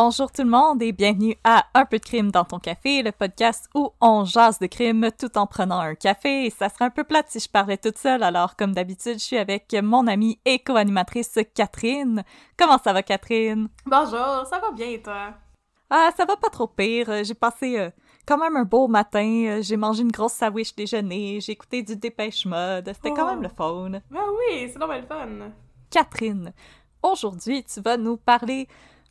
Bonjour tout le monde et bienvenue à Un peu de crime dans ton café, le podcast où on jase de crime tout en prenant un café. Et ça serait un peu plate si je parlais toute seule, alors comme d'habitude, je suis avec mon amie et co-animatrice Catherine. Comment ça va Catherine? Bonjour, ça va bien et toi? Ah, ça va pas trop pire. J'ai passé euh, quand même un beau matin. J'ai mangé une grosse sandwich déjeuner. J'ai écouté du dépêche mode. C'était quand même le fun. Ben oui, c'est normal le fun. Catherine, aujourd'hui, tu vas nous parler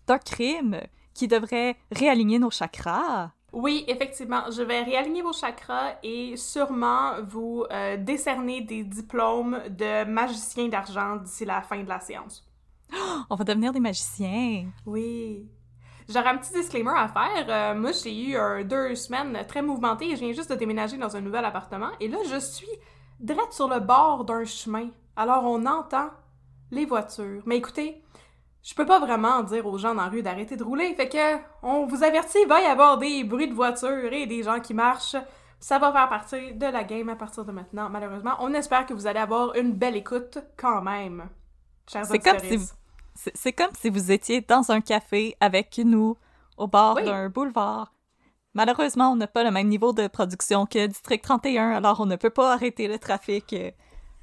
d'un crime qui devrait réaligner nos chakras? Oui, effectivement, je vais réaligner vos chakras et sûrement vous euh, décerner des diplômes de magicien d'argent d'ici la fin de la séance. On va devenir des magiciens. Oui. J'aurais un petit disclaimer à faire. Euh, moi, j'ai eu deux semaines très mouvementées et je viens juste de déménager dans un nouvel appartement. Et là, je suis direct sur le bord d'un chemin. Alors, on entend les voitures. Mais écoutez, je peux pas vraiment dire aux gens dans la rue d'arrêter de rouler. Fait que, on vous avertit, il va y avoir des bruits de voitures et des gens qui marchent. Ça va faire partie de la game à partir de maintenant, malheureusement. On espère que vous allez avoir une belle écoute quand même. C'est comme si vous... C'est comme si vous étiez dans un café avec nous au bord d'un boulevard. Malheureusement, on n'a pas le même niveau de production que District 31, alors on ne peut pas arrêter le trafic euh,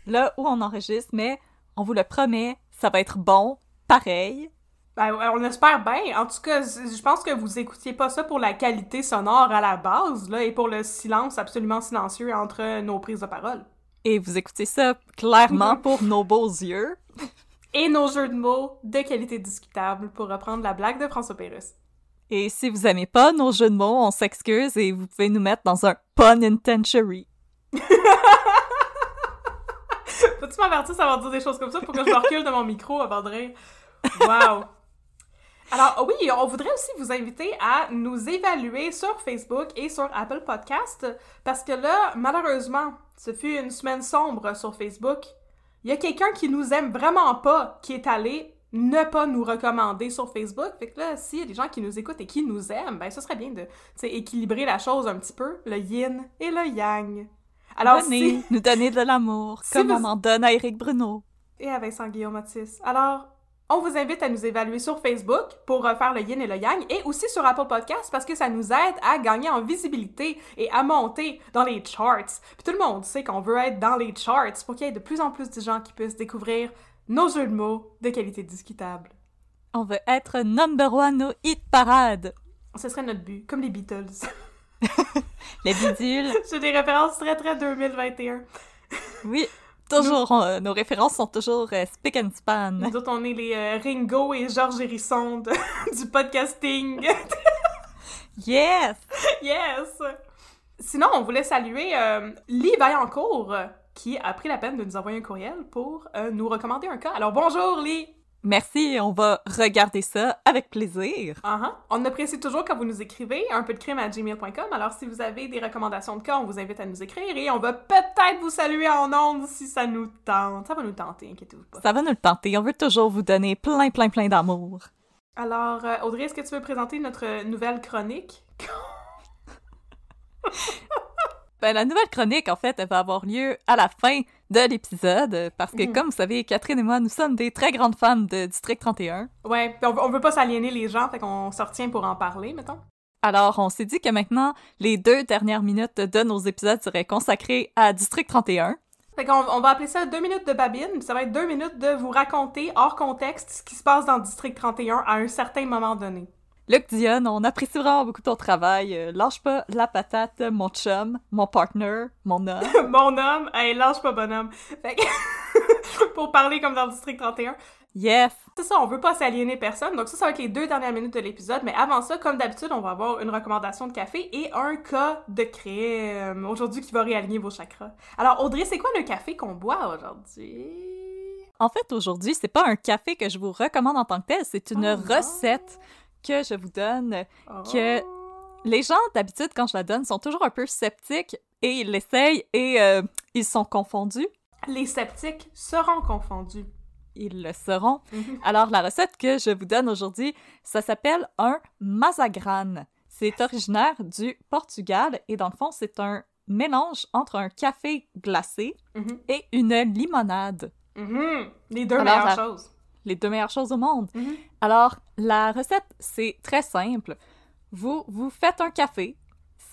là où on enregistre, mais on vous le promet, ça va être bon, pareil. Ben, on espère bien. En tout cas, je pense que vous écoutiez pas ça pour la qualité sonore à la base, là, et pour le silence absolument silencieux entre nos prises de parole. Et vous écoutez ça clairement pour nos beaux yeux. Et nos jeux de mots de qualité discutable, pour reprendre la blague de François Pérus. Et si vous aimez pas nos jeux de mots, on s'excuse et vous pouvez nous mettre dans un pun intentionary. Peux-tu m'avertir ça va dire des choses comme ça pour que je recule de mon micro avant de rire? Wow! Alors oui, on voudrait aussi vous inviter à nous évaluer sur Facebook et sur Apple Podcast parce que là, malheureusement, ce fut une semaine sombre sur Facebook. Il y a quelqu'un qui nous aime vraiment pas qui est allé ne pas nous recommander sur Facebook. Fait que là, s'il y a des gens qui nous écoutent et qui nous aiment, ben ce serait bien de équilibrer la chose un petit peu, le yin et le yang. Alors, Venez nous donner de l'amour, comme on en donne à Eric Bruno. Et à Vincent Guillaume Otis. Alors, on vous invite à nous évaluer sur Facebook pour faire le yin et le yang et aussi sur Apple Podcast parce que ça nous aide à gagner en visibilité et à monter dans les charts. Puis tout le monde sait qu'on veut être dans les charts pour qu'il y ait de plus en plus de gens qui puissent découvrir nos jeux de mots de qualité discutable. On veut être number one au hit parade. Ce serait notre but, comme les Beatles. les bidules. C'est des références très très 2021. oui, toujours. Euh, nos références sont toujours euh, spick and span. Nous autres, on est les euh, Ringo et Georges Hérisson du podcasting. yes! Yes! Sinon, on voulait saluer Lee Vaillancourt, qui a pris la peine de nous envoyer un courriel pour nous recommander un cas. Alors, bonjour Lee! Merci, on va regarder ça avec plaisir. Uh On apprécie toujours quand vous nous écrivez un peu de crime à gmail.com. Alors, si vous avez des recommandations de cas, on vous invite à nous écrire et on va peut-être vous saluer en ondes si ça nous tente. Ça va nous tenter, inquiétez-vous pas. Ça va nous tenter. On veut toujours vous donner plein, plein, plein d'amour. Alors, euh, Audrey, est-ce que tu veux présenter notre nouvelle chronique? Ben, la nouvelle chronique, en fait, elle va avoir lieu à la fin de l'épisode, parce que, mhm. comme vous savez, Catherine et moi, nous sommes des très grandes fans de District 31. Ouais, on, on veut pas s'aliéner les gens, fait qu'on se retient pour en parler, mettons. Alors, on s'est dit que maintenant, les deux dernières minutes de nos épisodes seraient consacrées à District 31. Fait qu'on on va appeler ça deux minutes de babine, ça va être deux minutes de vous raconter, hors contexte, ce qui se passe dans District 31 à un certain moment donné. Luc Dion, on apprécie vraiment beaucoup ton travail. Euh, lâche pas la patate, mon chum, mon partner, mon homme. mon homme, hey, lâche pas bonhomme. Fait que, pour parler comme dans le district 31. Yes! C'est ça, on veut pas s'aliéner personne. Donc ça, ça va être les deux dernières minutes de l'épisode. Mais avant ça, comme d'habitude, on va avoir une recommandation de café et un cas de crème aujourd'hui qui va réaligner vos chakras. Alors Audrey, c'est quoi le café qu'on boit aujourd'hui? En fait, aujourd'hui, c'est pas un café que je vous recommande en tant que tel, c'est une oh recette que je vous donne que oh. les gens, d'habitude, quand je la donne, sont toujours un peu sceptiques et ils l'essayent et euh, ils sont confondus. Les sceptiques seront confondus. Ils le seront. Mhm. Alors, la recette que je vous donne aujourd'hui, ça s'appelle un mazagran. C'est originaire du Portugal et dans le fond, c'est un mélange entre un café glacé mhm. et une limonade. Mhm. Les deux meilleures choses. Les deux meilleures choses au monde. Alors, la recette, c'est très simple. Vous, vous faites un café.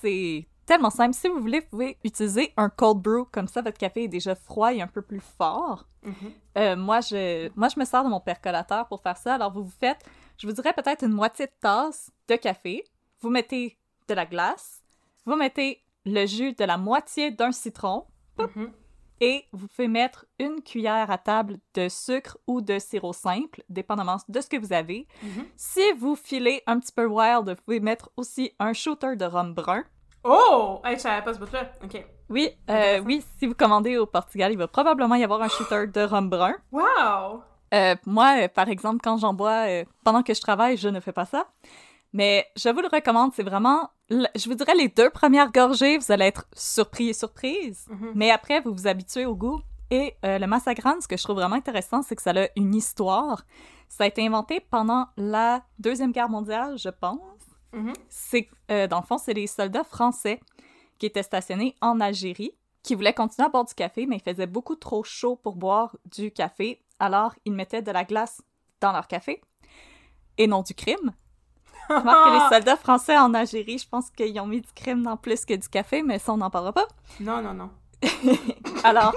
C'est tellement simple. Si vous voulez, vous pouvez utiliser un cold brew. Comme ça, votre café est déjà froid et un peu plus fort. Mhm. Euh, moi, je, moi, je me sers de mon percolateur pour faire ça. Alors, vous vous faites, je vous dirais peut-être une moitié de tasse de café. Vous mettez de la glace. Vous mettez le jus de la moitié d'un citron. Mhm. Et vous pouvez mettre une cuillère à table de sucre ou de sirop simple, dépendamment de ce que vous avez. Mhm. Si vous filez un petit peu wild, vous pouvez mettre aussi un shooter de rhum brun. Oh! Hey, je savais pas ce bout-là. OK. Oui, euh, oui, si vous commandez au Portugal, il va probablement y avoir un shooter de rhum brun. Wow! Euh, moi, euh, par exemple, quand j'en bois pendant que je travaille, je ne fais pas ça. Mais je vous le recommande, c'est vraiment, je vous dirais, les deux premières gorgées, vous allez être surpris et surprise. Mhm. Mais après, vous vous habituez au goût. Et euh, le massagran, ce que je trouve vraiment intéressant, c'est que ça a une histoire. Ça a été inventé pendant la Deuxième Guerre mondiale, je pense. Mhm. C'est, euh, dans le fond, c'est les soldats français qui étaient stationnés en Algérie, qui voulaient continuer à boire du café, mais il faisait beaucoup trop chaud pour boire du café. Alors, ils mettaient de la glace dans leur café et non du crime. Je remarque que les soldats français en Algérie, je pense qu'ils ont mis du crime dans plus que du café, mais ça, on n'en parlera pas. Non, non, non. Alors,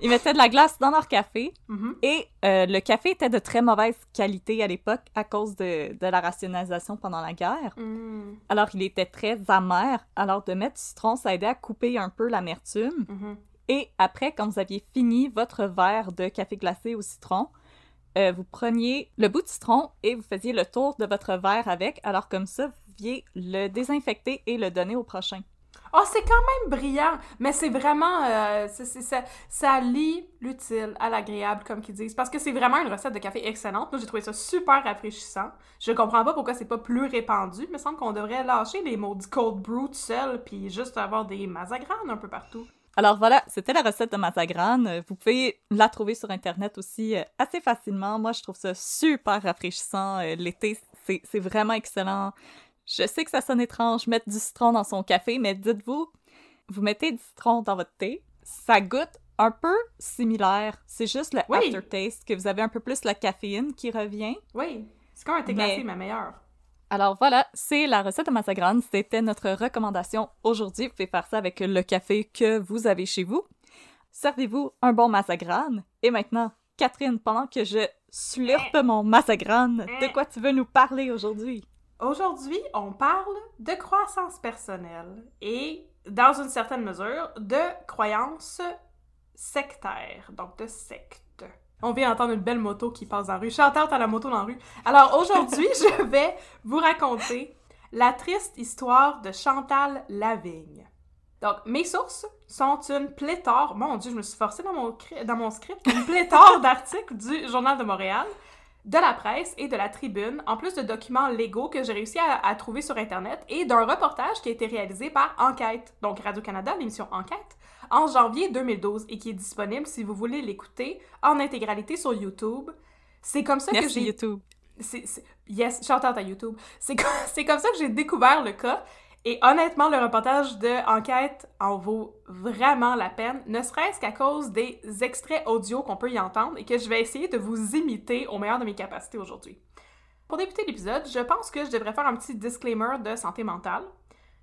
ils mettaient de la glace dans leur café Mhm. et euh, le café était de très mauvaise qualité à l'époque à cause de, de la rationalisation pendant la guerre. Mm. Alors, il était très amer. Alors, de mettre du citron, ça aidait à couper un peu l'amertume. Mhm. Et après, quand vous aviez fini votre verre de café glacé au citron, euh, vous preniez le bout de citron et vous faisiez le tour de votre verre avec. Alors, comme ça, vous pouviez le désinfecter et le donner au prochain. Oh, c'est quand même brillant, mais c'est vraiment... euh, ça, ça lie l'utile à l'agréable, comme qu'ils disent, parce que c'est vraiment une recette de café excellente. Moi, j'ai trouvé ça super rafraîchissant. Je comprends pas pourquoi c'est pas plus répandu. Il me semble qu'on devrait lâcher les mots cold brew tout seul, puis juste avoir des mazagranes un peu partout. Alors voilà, c'était la recette de Mazagran. Euh, Vous pouvez la trouver sur Internet aussi euh, assez facilement. Moi, je trouve ça super rafraîchissant. Euh, L'été, c'est vraiment excellent. Je sais que ça sonne étrange, mettre du citron dans son café, mais dites-vous, vous mettez du citron dans votre thé, ça goûte un peu similaire. C'est juste le Oui. aftertaste que vous avez un peu plus la caféine qui revient. Oui, c'est comme un thé Mais- glacé, mais meilleur. Alors voilà, c'est la recette de Mazagran. C'était notre recommandation aujourd'hui. Vous pouvez faire ça avec le café que vous avez chez vous. Servez-vous un bon Mazagran. Et maintenant, Catherine, pendant que je slurpe mon Mazagran, de quoi tu veux nous parler aujourd'hui? Aujourd'hui, on parle de croissance personnelle et, dans une certaine mesure, de croyances sectaires, donc de sectes. On vient d'entendre une belle moto qui passe dans la rue. Chantante à la moto dans la rue. Alors aujourd'hui, je vais vous raconter la triste histoire de Chantal Lavigne. Donc, mes sources sont une pléthore, mon Dieu, je me suis forcée dans mon, dans mon script, une pléthore d'articles du Journal de Montréal, de la presse et de la tribune, en plus de documents légaux que j'ai réussi à, à trouver sur Internet et d'un reportage qui a été réalisé par Enquête, donc Radio-Canada, l'émission Enquête, en janvier 2012 et qui est disponible si vous voulez l'écouter en intégralité sur YouTube. C'est comme ça que j'ai YouTube. yes, shout out à YouTube. C'est, co- c'est comme ça que j'ai découvert le cas. Et honnêtement, le reportage de Enquête en vaut vraiment la peine, ne serait-ce qu'à cause des extraits audio qu'on peut y entendre et que je vais essayer de vous imiter au meilleur de mes capacités aujourd'hui. Pour débuter l'épisode, je pense que je devrais faire un petit disclaimer de santé mentale.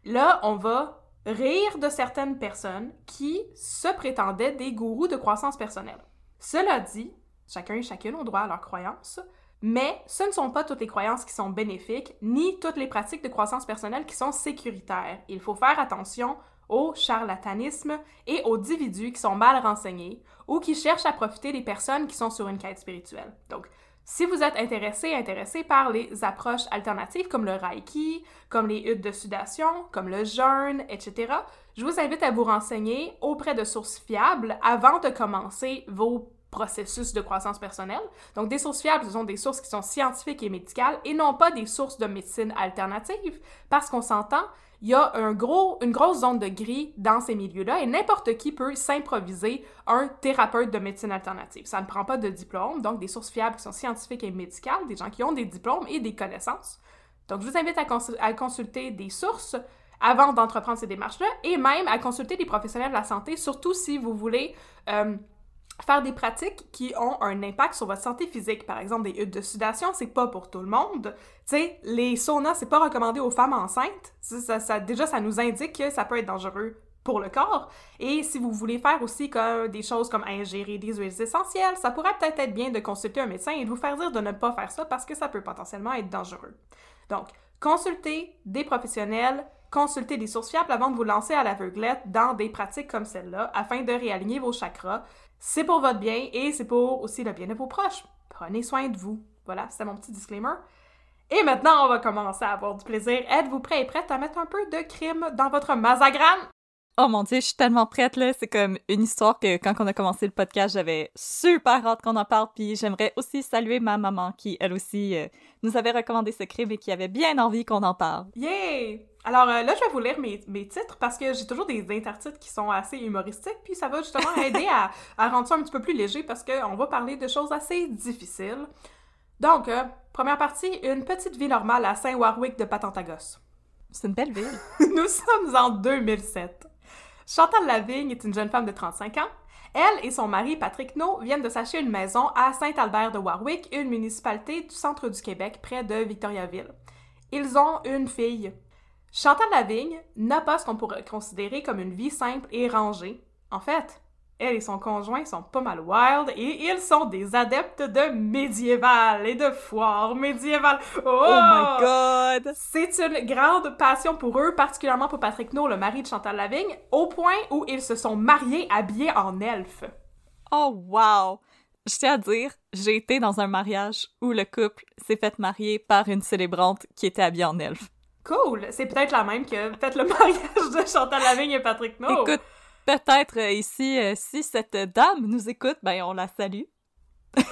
Là, on va rire de certaines personnes qui se prétendaient des gourous de croissance personnelle. Cela dit, chacun et chacune ont droit à leurs croyances, mais ce ne sont pas toutes les croyances qui sont bénéfiques, ni toutes les pratiques de croissance personnelle qui sont sécuritaires. Il faut faire attention au charlatanisme et aux individus qui sont mal renseignés ou qui cherchent à profiter des personnes qui sont sur une quête spirituelle. Si vous êtes intéressé, intéressé par les approches alternatives comme le Reiki, comme les huttes de sudation, comme le jeûne, etc., je vous invite à vous renseigner auprès de sources fiables avant de commencer vos processus de croissance personnelle. Donc, des sources fiables, ce sont des sources qui sont scientifiques et médicales et non pas des sources de médecine alternative, parce qu'on s'entend, il y a un gros, une grosse zone de gris dans ces milieux-là et n'importe qui peut s'improviser un thérapeute de médecine alternative. Ça ne prend pas de diplôme, donc des sources fiables qui sont scientifiques et médicales, des gens qui ont des diplômes et des connaissances. Donc, je vous invite à, cons- à consulter des sources avant d'entreprendre ces démarches-là et même à consulter des professionnels de la santé, surtout si vous voulez euh, faire des pratiques qui ont un impact sur votre santé physique. Par exemple, des huttes de sudation, c'est pas pour tout le monde. Tu sais, les saunas, c'est pas recommandé aux femmes enceintes. Ça, déjà, ça nous indique que ça peut être dangereux pour le corps. Et si vous voulez faire aussi comme des choses comme ingérer des huiles essentielles, ça pourrait peut-être être bien de consulter un médecin et de vous faire dire de ne pas faire ça parce que ça peut potentiellement être dangereux. Donc, consultez des professionnels, consultez des sources fiables avant de vous lancer à l'aveuglette dans des pratiques comme celle-là afin de réaligner vos chakras. C'est pour votre bien et c'est pour aussi le bien de vos proches. Prenez soin de vous. Voilà, c'est mon petit disclaimer. Et maintenant, on va commencer à avoir du plaisir. Êtes-vous prêts et prêtes à mettre un peu de crime dans votre mazagramme? Oh mon dieu, je suis tellement prête là. C'est comme une histoire que quand on a commencé le podcast, j'avais super hâte qu'on en parle. Puis j'aimerais aussi saluer ma maman qui, elle aussi, euh, nous avait recommandé ce crime et qui avait bien envie qu'on en parle. Yay! Alors euh, là, je vais vous lire mes, mes titres parce que j'ai toujours des intertitres qui sont assez humoristiques. Puis ça va justement aider à, à, rendre ça un petit peu plus léger parce qu'on va parler de choses assez difficiles. Donc, euh, première partie, une petite vie normale à Saint-Warwick de Patentagos. C'est une belle ville. Nous sommes en 2007. Chantal Lavigne est une jeune femme de 35 ans. Elle et son mari, Patrick No, viennent de s'acheter une maison à Saint-Albert de Warwick, une municipalité du centre du Québec, près de Victoriaville. Ils ont une fille. Chantal Lavigne n'a pas ce qu'on pourrait considérer comme une vie simple et rangée. En fait, elle et son conjoint sont pas mal wild et ils sont des adeptes de médiéval et de foire médiévale. Oh, oh my god! C'est une grande passion pour eux, particulièrement pour Patrick No, le mari de Chantal Lavigne, au point où ils se sont mariés habillés en elfes. Oh wow! Je tiens à dire, j'ai été dans un mariage où le couple s'est fait marier par une célébrante qui était habillée en elfe. Cool! C'est peut-être la même que peut-être le mariage de Chantal Lavigne et Patrick No. Écoute, peut-être euh, ici, euh, si cette dame nous écoute, ben on la salue.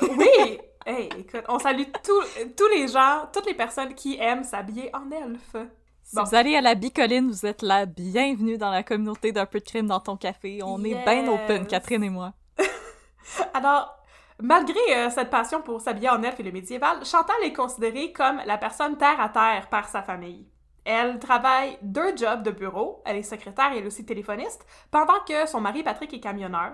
oui! Hey, écoute, on salue tous les gens, toutes les personnes qui aiment s'habiller en elfe. Si vous allez à la Bicoline, vous êtes la bienvenue dans la communauté d'un peu de crime dans ton café. On est bien open, Catherine et moi. Alors, malgré euh, cette passion pour s'habiller en elfe et le médiéval, Chantal est considérée comme la personne terre à terre par sa famille. Elle travaille deux jobs de bureau, elle est secrétaire et elle est aussi téléphoniste, pendant que son mari Patrick est camionneur.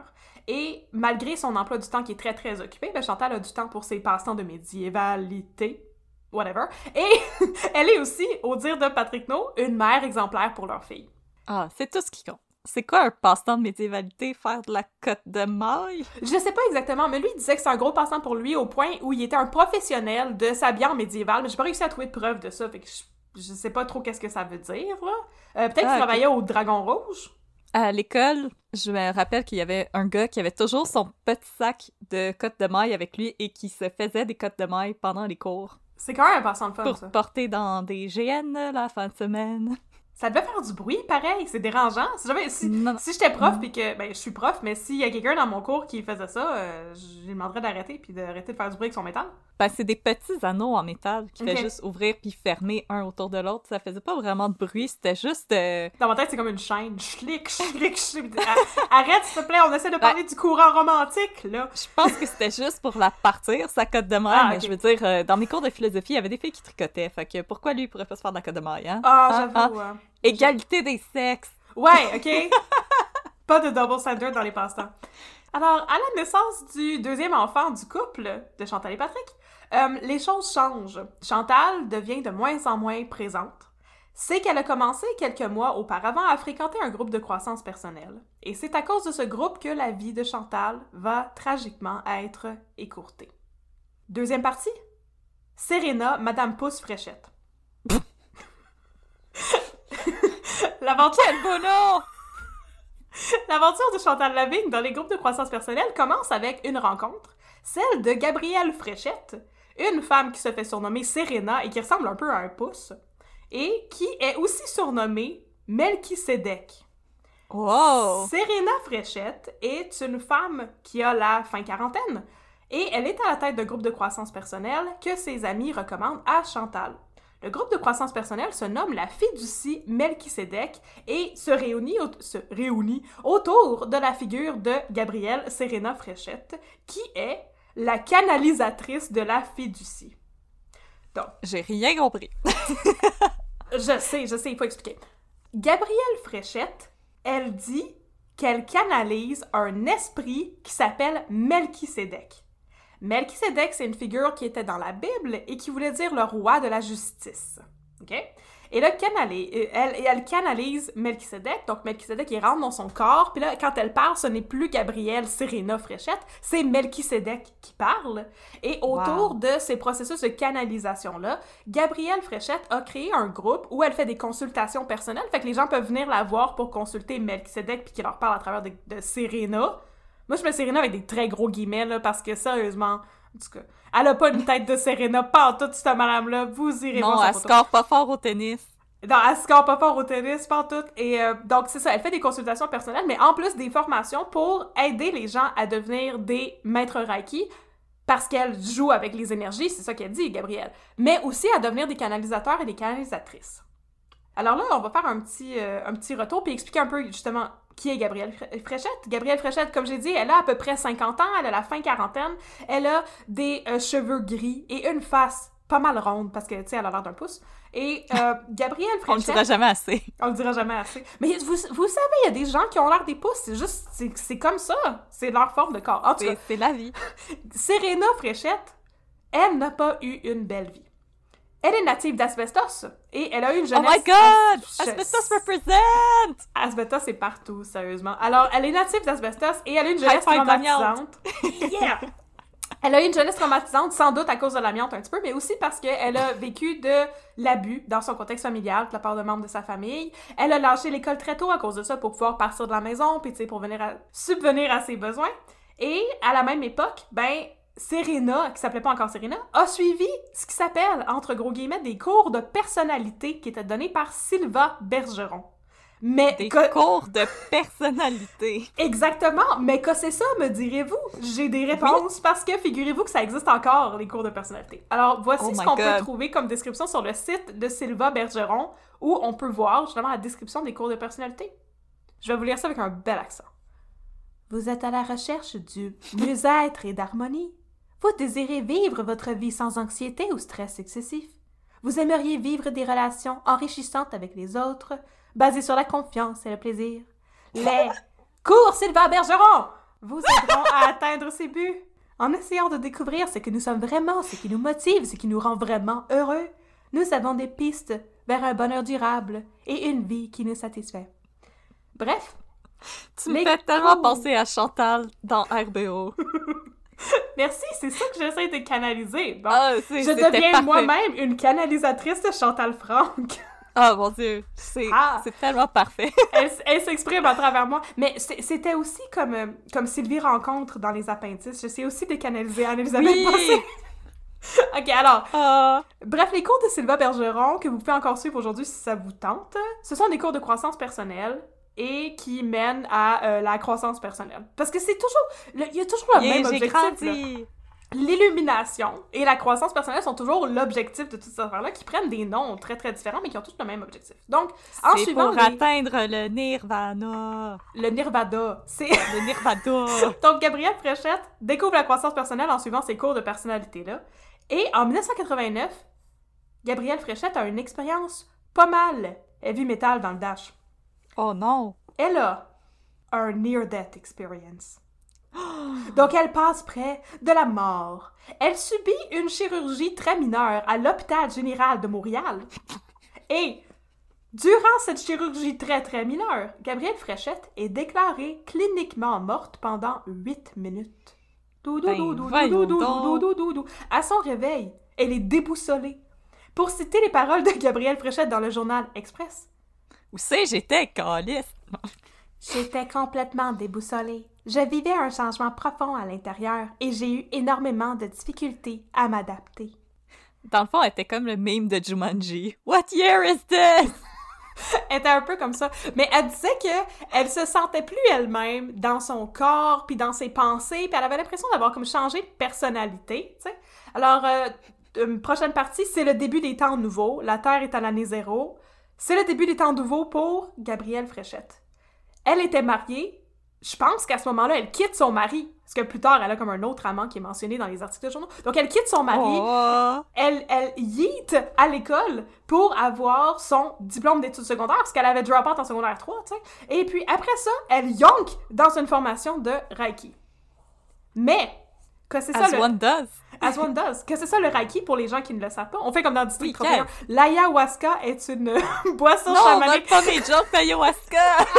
Et malgré son emploi du temps qui est très très occupé, ben Chantal a du temps pour ses passe-temps de médiévalité, whatever. Et elle est aussi, au dire de Patrick No, une mère exemplaire pour leur fille. Ah, c'est tout ce qui compte. C'est quoi un passe-temps de médiévalité, faire de la cote de maille? Je sais pas exactement, mais lui, il disait que c'est un gros passe-temps pour lui au point où il était un professionnel de s'habiller en médiéval, mais j'ai pas réussi à trouver de preuve de ça, fait que je je sais pas trop qu'est-ce que ça veut dire, là. Euh, peut-être qu'il ah, travaillait au Dragon Rouge. À l'école, je me rappelle qu'il y avait un gars qui avait toujours son petit sac de cotes de maille avec lui et qui se faisait des cotes de maille pendant les cours. C'est quand même un passant de fun, Pour porter dans des GN la fin de semaine. Ça devait faire du bruit, pareil, c'est dérangeant. Si, si, j'étais prof, puis que, ben, je suis prof, mais s'il y a quelqu'un dans mon cours qui faisait ça, euh, je lui demanderais d'arrêter, puis d'arrêter de faire du bruit avec son métal. Ben, c'est des petits anneaux en métal qui fait juste ouvrir puis fermer un autour de l'autre. Ça faisait pas vraiment de bruit, c'était juste. Euh, dans ma tête, c'est comme une chaîne. Schlick, schlick, schlick. Arrête, s'il te plaît, on essaie de parler du courant romantique, là. Je pense que c'était juste pour la partir, sa cote de maille, ah, mais je veux dire, euh, dans mes cours de philosophie, il y avait des filles qui tricotaient. Fait que pourquoi lui, il pourrait pas se faire de la cote de maille, hein? Ah, ah j'avoue. Ah. Égalité des sexes. Ouais, ok? pas de double standard dans les passe-temps. Alors, à la naissance du deuxième enfant du couple de Chantal et Patrick, euh, les choses changent. Chantal devient de moins en moins présente. C'est qu'elle a commencé quelques mois auparavant à fréquenter un groupe de croissance personnelle. Et c'est à cause de ce groupe que la vie de Chantal va tragiquement être écourtée. Deuxième partie? Serena, Madame Pouce Fréchette. L'aventure... L'aventure de Chantal Lavigne dans les groupes de croissance personnelle commence avec une rencontre, celle de Gabrielle Fréchette, une femme qui se fait surnommer Serena et qui ressemble un peu à un pouce, et qui est aussi surnommée Melchisedec. Wow! Serena Fréchette est une femme qui a la fin quarantaine et elle est à la tête d'un groupe de croissance personnelle que ses amis recommandent à Chantal. Le groupe de croissance personnelle se nomme la fiducie Melchisedec et se réunit, se réunit autour de la figure de Gabrielle Serena Fréchette, qui est la canalisatrice de la fiducie. Donc. J'ai rien compris. je sais, je sais, il faut expliquer. Gabrielle Fréchette, elle dit qu'elle canalise un esprit qui s'appelle Melchisédek. Melchisédek, c'est une figure qui était dans la Bible et qui voulait dire le roi de la justice. OK? Et là, euh, elle, elle canalise Melchisedec. Donc, Melchisedec, il rentre dans son corps. Puis là, quand elle parle, ce n'est plus Gabrielle Serena Fréchette, c'est Melchisedec qui parle. Et autour de ces processus de canalisation-là, Gabrielle Fréchette a créé un groupe où elle fait des consultations personnelles. Fait que les gens peuvent venir la voir pour consulter Melchisedec puis qu'il leur parle à travers de, de Serena. Moi, je mets Serena avec des très gros guillemets, là, parce que sérieusement, en tout cas, elle a pas une tête de Serena, pas en toute cette madame-là. Vous irez non, voir elle score pas fort au tennis. Non, elle score pas fort au tennis, pas en tout. Et euh, donc, c'est ça, elle fait des consultations personnelles, mais en plus des formations pour aider les gens à devenir des maîtres Reiki parce qu'elle joue avec les énergies, c'est ça qu'elle dit, Gabrielle, mais aussi à devenir des canalisateurs et des canalisatrices. Alors là, on va faire un petit, euh, un petit retour puis expliquer un peu justement qui est Gabrielle Fréchette. Gabrielle Fréchette, comme j'ai dit, elle a à peu près 50 ans, elle a la fin quarantaine, elle a des euh, cheveux gris et une face pas mal ronde parce que, tu sais, elle a l'air d'un pouce. Et euh, Gabrielle Fréchette... on le dira jamais assez. On le dira jamais assez. Mais vous, vous savez, il y a des gens qui ont l'air des pouces, c'est juste, c'est comme ça. C'est leur forme de corps. c'est la vie. Serena Fréchette, elle n'a pas eu une belle vie. Elle est native d'Asbestos et elle a eu une jeunesse... Oh my god! Asbestos represent! Asbestos est partout, sérieusement. Alors, elle est native d'Asbestos et elle a eu une jeunesse traumatisante. yeah! Elle a eu une jeunesse traumatisante, sans doute à cause de l'amiante un petit peu, mais aussi parce qu'elle a vécu de l'abus dans son contexte familial de la part de membres de sa famille. Elle a lâché l'école très tôt à cause de ça pour pouvoir partir de la maison, puis tu sais, pour venir à subvenir à ses besoins. Et à la même époque, ben, Serena, qui s'appelait pas encore Serena, a suivi ce qui s'appelle, entre gros guillemets, des cours de personnalité qui étaient donnés par Sylva Bergeron. Mais des cours de personnalité. Exactement. Mais que c'est ça, me direz-vous? J'ai des réponses parce que figurez-vous que ça existe encore, les cours de personnalité. Alors, voici oh ce qu'on peut trouver comme description sur le site de Sylva Bergeron où on peut voir justement la description des cours de personnalité. Je vais vous lire ça avec un bel accent. Vous êtes à la recherche du mieux-être et d'harmonie. Vous désirez vivre votre vie sans anxiété ou stress excessif. Vous aimeriez vivre des relations enrichissantes avec les autres, basé sur la confiance et le plaisir. Les cours Sylvain Bergeron vous aideront à atteindre ces buts. En essayant de découvrir ce que nous sommes vraiment, ce qui nous motive, ce qui nous rend vraiment heureux, nous avons des pistes vers un bonheur durable et une vie qui nous satisfait. Bref. Tu me fais tellement penser à Chantal dans RBO. Merci, c'est ça que j'essaie de canaliser. Ah, je deviens moi-même une canalisatrice de Chantal Franck. Oh mon dieu, c'est ah. tellement parfait. elle, s'exprime à travers moi. Mais c'était aussi comme, euh, comme Sylvie rencontre dans les appendices. Je sais aussi décanaliser Anne-Elisabeth oui. ok, alors. Bref, les cours de Sylva Bergeron, que vous pouvez encore suivre aujourd'hui si ça vous tente, ce sont des cours de croissance personnelle et qui mènent à euh, la croissance personnelle. Parce que c'est toujours. Il y a toujours le même objectif l'illumination et la croissance personnelle sont toujours l'objectif de toutes ces affaires-là, qui prennent des noms très très différents, mais qui ont tous le même objectif. Donc, en suivant. pour atteindre le nirvana. Le nirvana. C'est. Le nirvana. Donc, Gabrielle Fréchette découvre la croissance personnelle en suivant ses cours de personnalité-là. Et en 1989, Gabrielle Fréchette a une expérience pas mal heavy metal dans le Dash. Oh non! Elle a un near-death experience. Donc elle passe près de la mort. Elle subit une chirurgie très mineure à l'hôpital général de Montréal. Et durant cette chirurgie très très mineure, Gabrielle Fréchette est déclarée cliniquement morte pendant 8 minutes. À son réveil, elle est déboussolée. Pour citer les paroles de Gabrielle Fréchette dans le journal Express. Où c'est j'étais, calice? J'étais complètement déboussolée. Je vivais un changement profond à l'intérieur et j'ai eu énormément de difficultés à m'adapter. Dans le fond, elle était comme le meme de Jumanji. What year is this? elle était un peu comme ça. Mais elle disait que elle se sentait plus elle-même dans son corps, puis dans ses pensées, puis elle avait l'impression d'avoir comme changé de personnalité, tu sais. Alors, euh, une prochaine partie, c'est le début des temps nouveaux. La Terre est à l'année zéro. C'est le début des temps nouveaux pour Gabrielle Fréchette. Elle était mariée, je pense qu'à ce moment-là, elle quitte son mari. Parce que plus tard, elle a comme un autre amant qui est mentionné dans les articles de journaux. Donc, elle quitte son mari. Oh. Elle, elle yeet à l'école pour avoir son diplôme d'études secondaires, parce qu'elle avait drop out en secondaire 3, tu sais. Et puis, après ça, elle yonk dans une formation de Reiki. Mais, que c'est ça As le... one does. As one does. Que c'est ça le Reiki pour les gens qui ne le savent pas. On fait comme dans District Oui, 31. L'ayahuasca est une boisson Non, on chamanique donne pas mes jokes d'ayahuasca!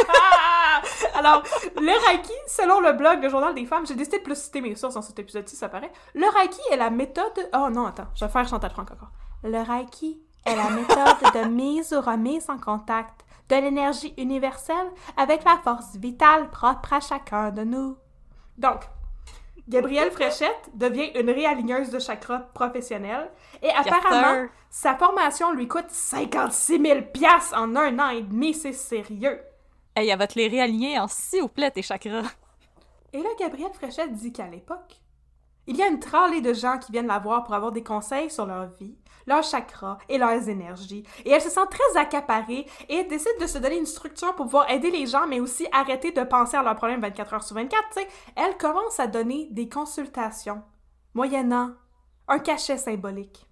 ah! Alors, le Reiki, selon le blog Le Journal des femmes, j'ai décidé de plus citer mes sources dans cet épisode-ci, ça paraît. Le Reiki est la méthode... Oh non, attends, je vais faire Chantal Franck encore. Le Reiki est la méthode de mise ou remise en contact de l'énergie universelle avec la force vitale propre à chacun de nous. Donc, Gabrielle Fréchette devient une réaligneuse de chakras professionnelle et apparemment, sa formation lui coûte 56 000 piastres en un an et demi, c'est sérieux. Hey, elle va te les réaligner en s'il vous plaît, tes chakras. Et là, Gabrielle Fréchette dit qu'à l'époque, il y a une tralée de gens qui viennent la voir pour avoir des conseils sur leur vie, leurs chakras et leurs énergies. Et elle se sent très accaparée et elle décide de se donner une structure pour pouvoir aider les gens, mais aussi arrêter de penser à leurs problèmes 24 heures sur 24. tu sais. Elle commence à donner des consultations, moyennant un cachet symbolique.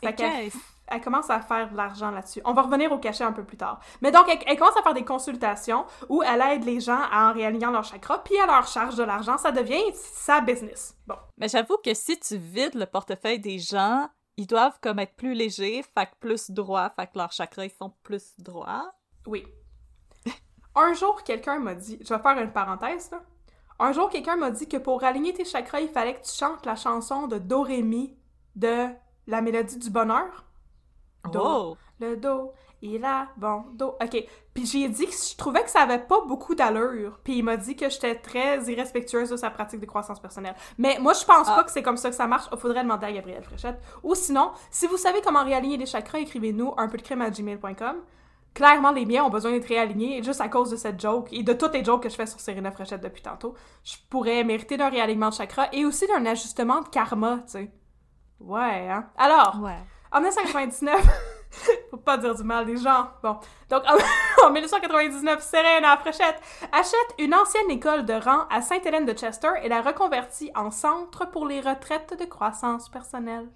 Fait qu'est-ce? elle commence à faire de l'argent là-dessus. On va revenir au cachet un peu plus tard. Mais donc, elle, elle commence à faire des consultations où elle aide les gens en réalignant leur chakra, puis elle leur charge de l'argent. Ça devient sa business. Bon. Mais j'avoue que si tu vides le portefeuille des gens, ils doivent comme être plus légers, fait que plus droits, fait que leurs chakras ils sont plus droits. Oui. Un jour, quelqu'un m'a dit, je vais faire une parenthèse là. Un jour, quelqu'un m'a dit que pour aligner tes chakras, il fallait que tu chantes la chanson de Do Ré Mi de la mélodie du bonheur. Do. Oh! Le do, il a bon do. OK. Puis j'ai dit que je trouvais que ça avait pas beaucoup d'allure. Puis il m'a dit que j'étais très irrespectueuse de sa pratique de croissance personnelle. Mais moi, je pense Ah. pas que c'est comme ça que ça marche. Il faudrait demander à Gabrielle Fréchette. Ou sinon, si vous savez comment réaligner les chakras, écrivez-nous un peu de crème à gmail.com. Clairement, les miens ont besoin d'être réalignés juste à cause de cette joke et de toutes les jokes que je fais sur Serena Fréchette depuis tantôt. Je pourrais mériter d'un réalignement de chakra et aussi d'un ajustement de karma, tu sais. Ouais, hein? Alors, Ouais. en 1999, faut pas dire du mal des gens. Bon, donc en, en 1999, Serena Fréchette achète une ancienne école de rang à Sainte-Hélène de Chester et la reconvertit en centre pour les retraites de croissance personnelle.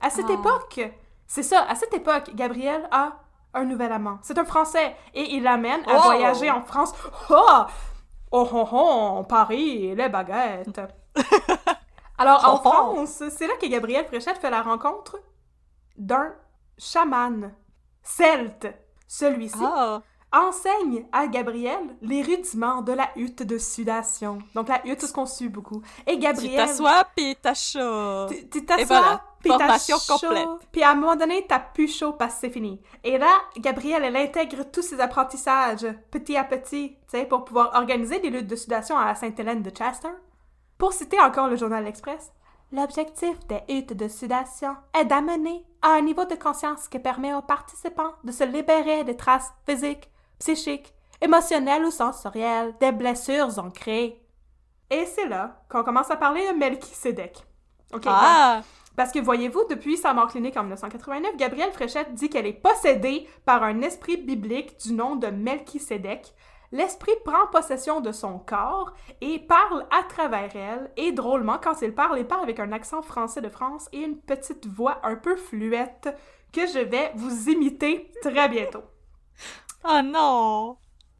À cette Ah. époque, c'est ça, à cette époque, Gabriel a un nouvel amant. C'est un Français et il l'amène à Oh! voyager en France. Oh! Oh, oh, oh, Paris, les baguettes. Alors, en Oh, oh. France, c'est là que Gabriel Fréchette fait la rencontre d'un chaman celte. Celui-ci Ah! enseigne à Gabriel les rudiments de la hutte de sudation. Donc, la hutte, c'est ce qu'on sue beaucoup. Et Tu Gabriel... t'assois pis t'as chaud. Tu tu t'assois, voilà, puis t'as chaud, complète. Puis à un moment donné, t'as plus chaud parce que c'est fini. Et là, Gabrielle, elle intègre tous ses apprentissages, petit à petit, tu sais, pour pouvoir organiser des luttes de sudation à Sainte-Hélène de Chester. Pour citer encore le journal L'Express, l'objectif des huttes de sudation est d'amener à un niveau de conscience qui permet aux participants de se libérer des traces physiques, psychiques, émotionnelles ou sensorielles des blessures ancrées. Et c'est là qu'on commence à parler de Melchisedec. OK, Ah! parce que voyez-vous, depuis sa mort clinique en 1989, Gabrielle Fréchette dit qu'elle est possédée par un esprit biblique du nom de Melchisédek. L'esprit prend possession de son corps et parle à travers elle. Et drôlement, quand il parle, il parle avec un accent français de France et une petite voix un peu fluette que je vais vous imiter très bientôt. Oh non!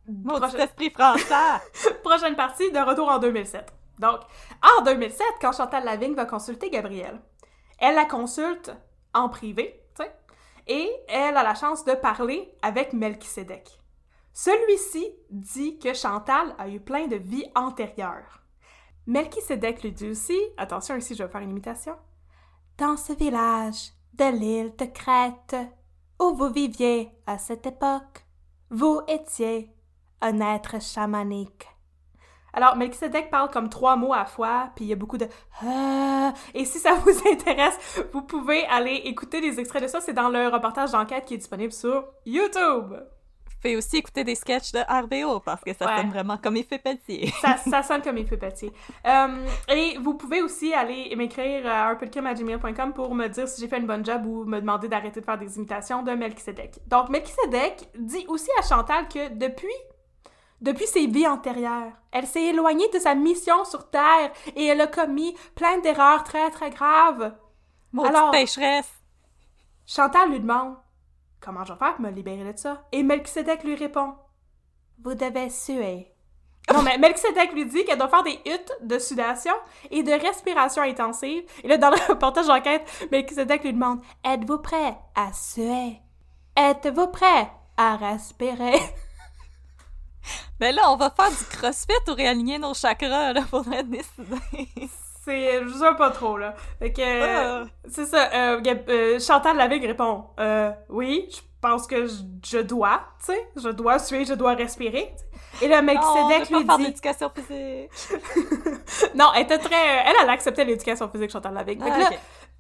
Mon petit esprit français! Prochaine partie, de retour en 2007. Donc, en 2007, quand Chantal Lavigne va consulter Gabrielle, elle la consulte en privé, tu sais, et elle a la chance de parler avec Melchisedec. Celui-ci dit que Chantal a eu plein de vies antérieures. Melchisedec lui dit aussi, attention ici je vais faire une imitation, Dans ce village de l'île de Crète, où vous viviez à cette époque, vous étiez un être chamanique. Alors, Melchizedek parle comme trois mots à fois, puis il y a beaucoup de Ah Et si ça vous intéresse, vous pouvez aller écouter des extraits de ça. C'est dans le reportage d'enquête qui est disponible sur YouTube. Pouvez aussi écouter des sketchs de RBO parce que ça Ouais. sonne vraiment comme il fait pâtier. Ça, ça sonne comme il fait pâtier. Euh, et vous pouvez aussi aller m'écrire à un peu de crime à gmail.com pour me dire si j'ai fait une bonne job ou me demander d'arrêter de faire des imitations de Melchizedek. Donc, Melchizedek dit aussi à Chantal que depuis depuis ses vies antérieures. Elle s'est éloignée de sa mission sur Terre et elle a commis plein d'erreurs très très graves. Maudite Alors, pécheresse! Chantal lui demande Comment je vais faire pour me libérer de ça? Et Melchizedek lui répond Vous devez suer. Non, mais Melchizedek lui dit qu'elle doit faire des huttes de sudation et de respiration intensive. Et là, dans le reportage d'enquête, Melchizedek lui demande Êtes-vous prêt à suer? Êtes-vous prêt à respirer? Mais là, on va faire du crossfit ou réaligner nos chakras, là, faudrait décider. C'est, je sais pas trop, là. Fait que, ah. c'est ça, euh, euh, Chantal Lavigne répond, euh, oui, je pense que je, dois, tu sais, je dois suer, je dois respirer. Et le mec oh, lui dit... faire l'éducation physique. non, elle était très... Elle, elle acceptait l'éducation physique, Chantal Lavigne. fait, que là,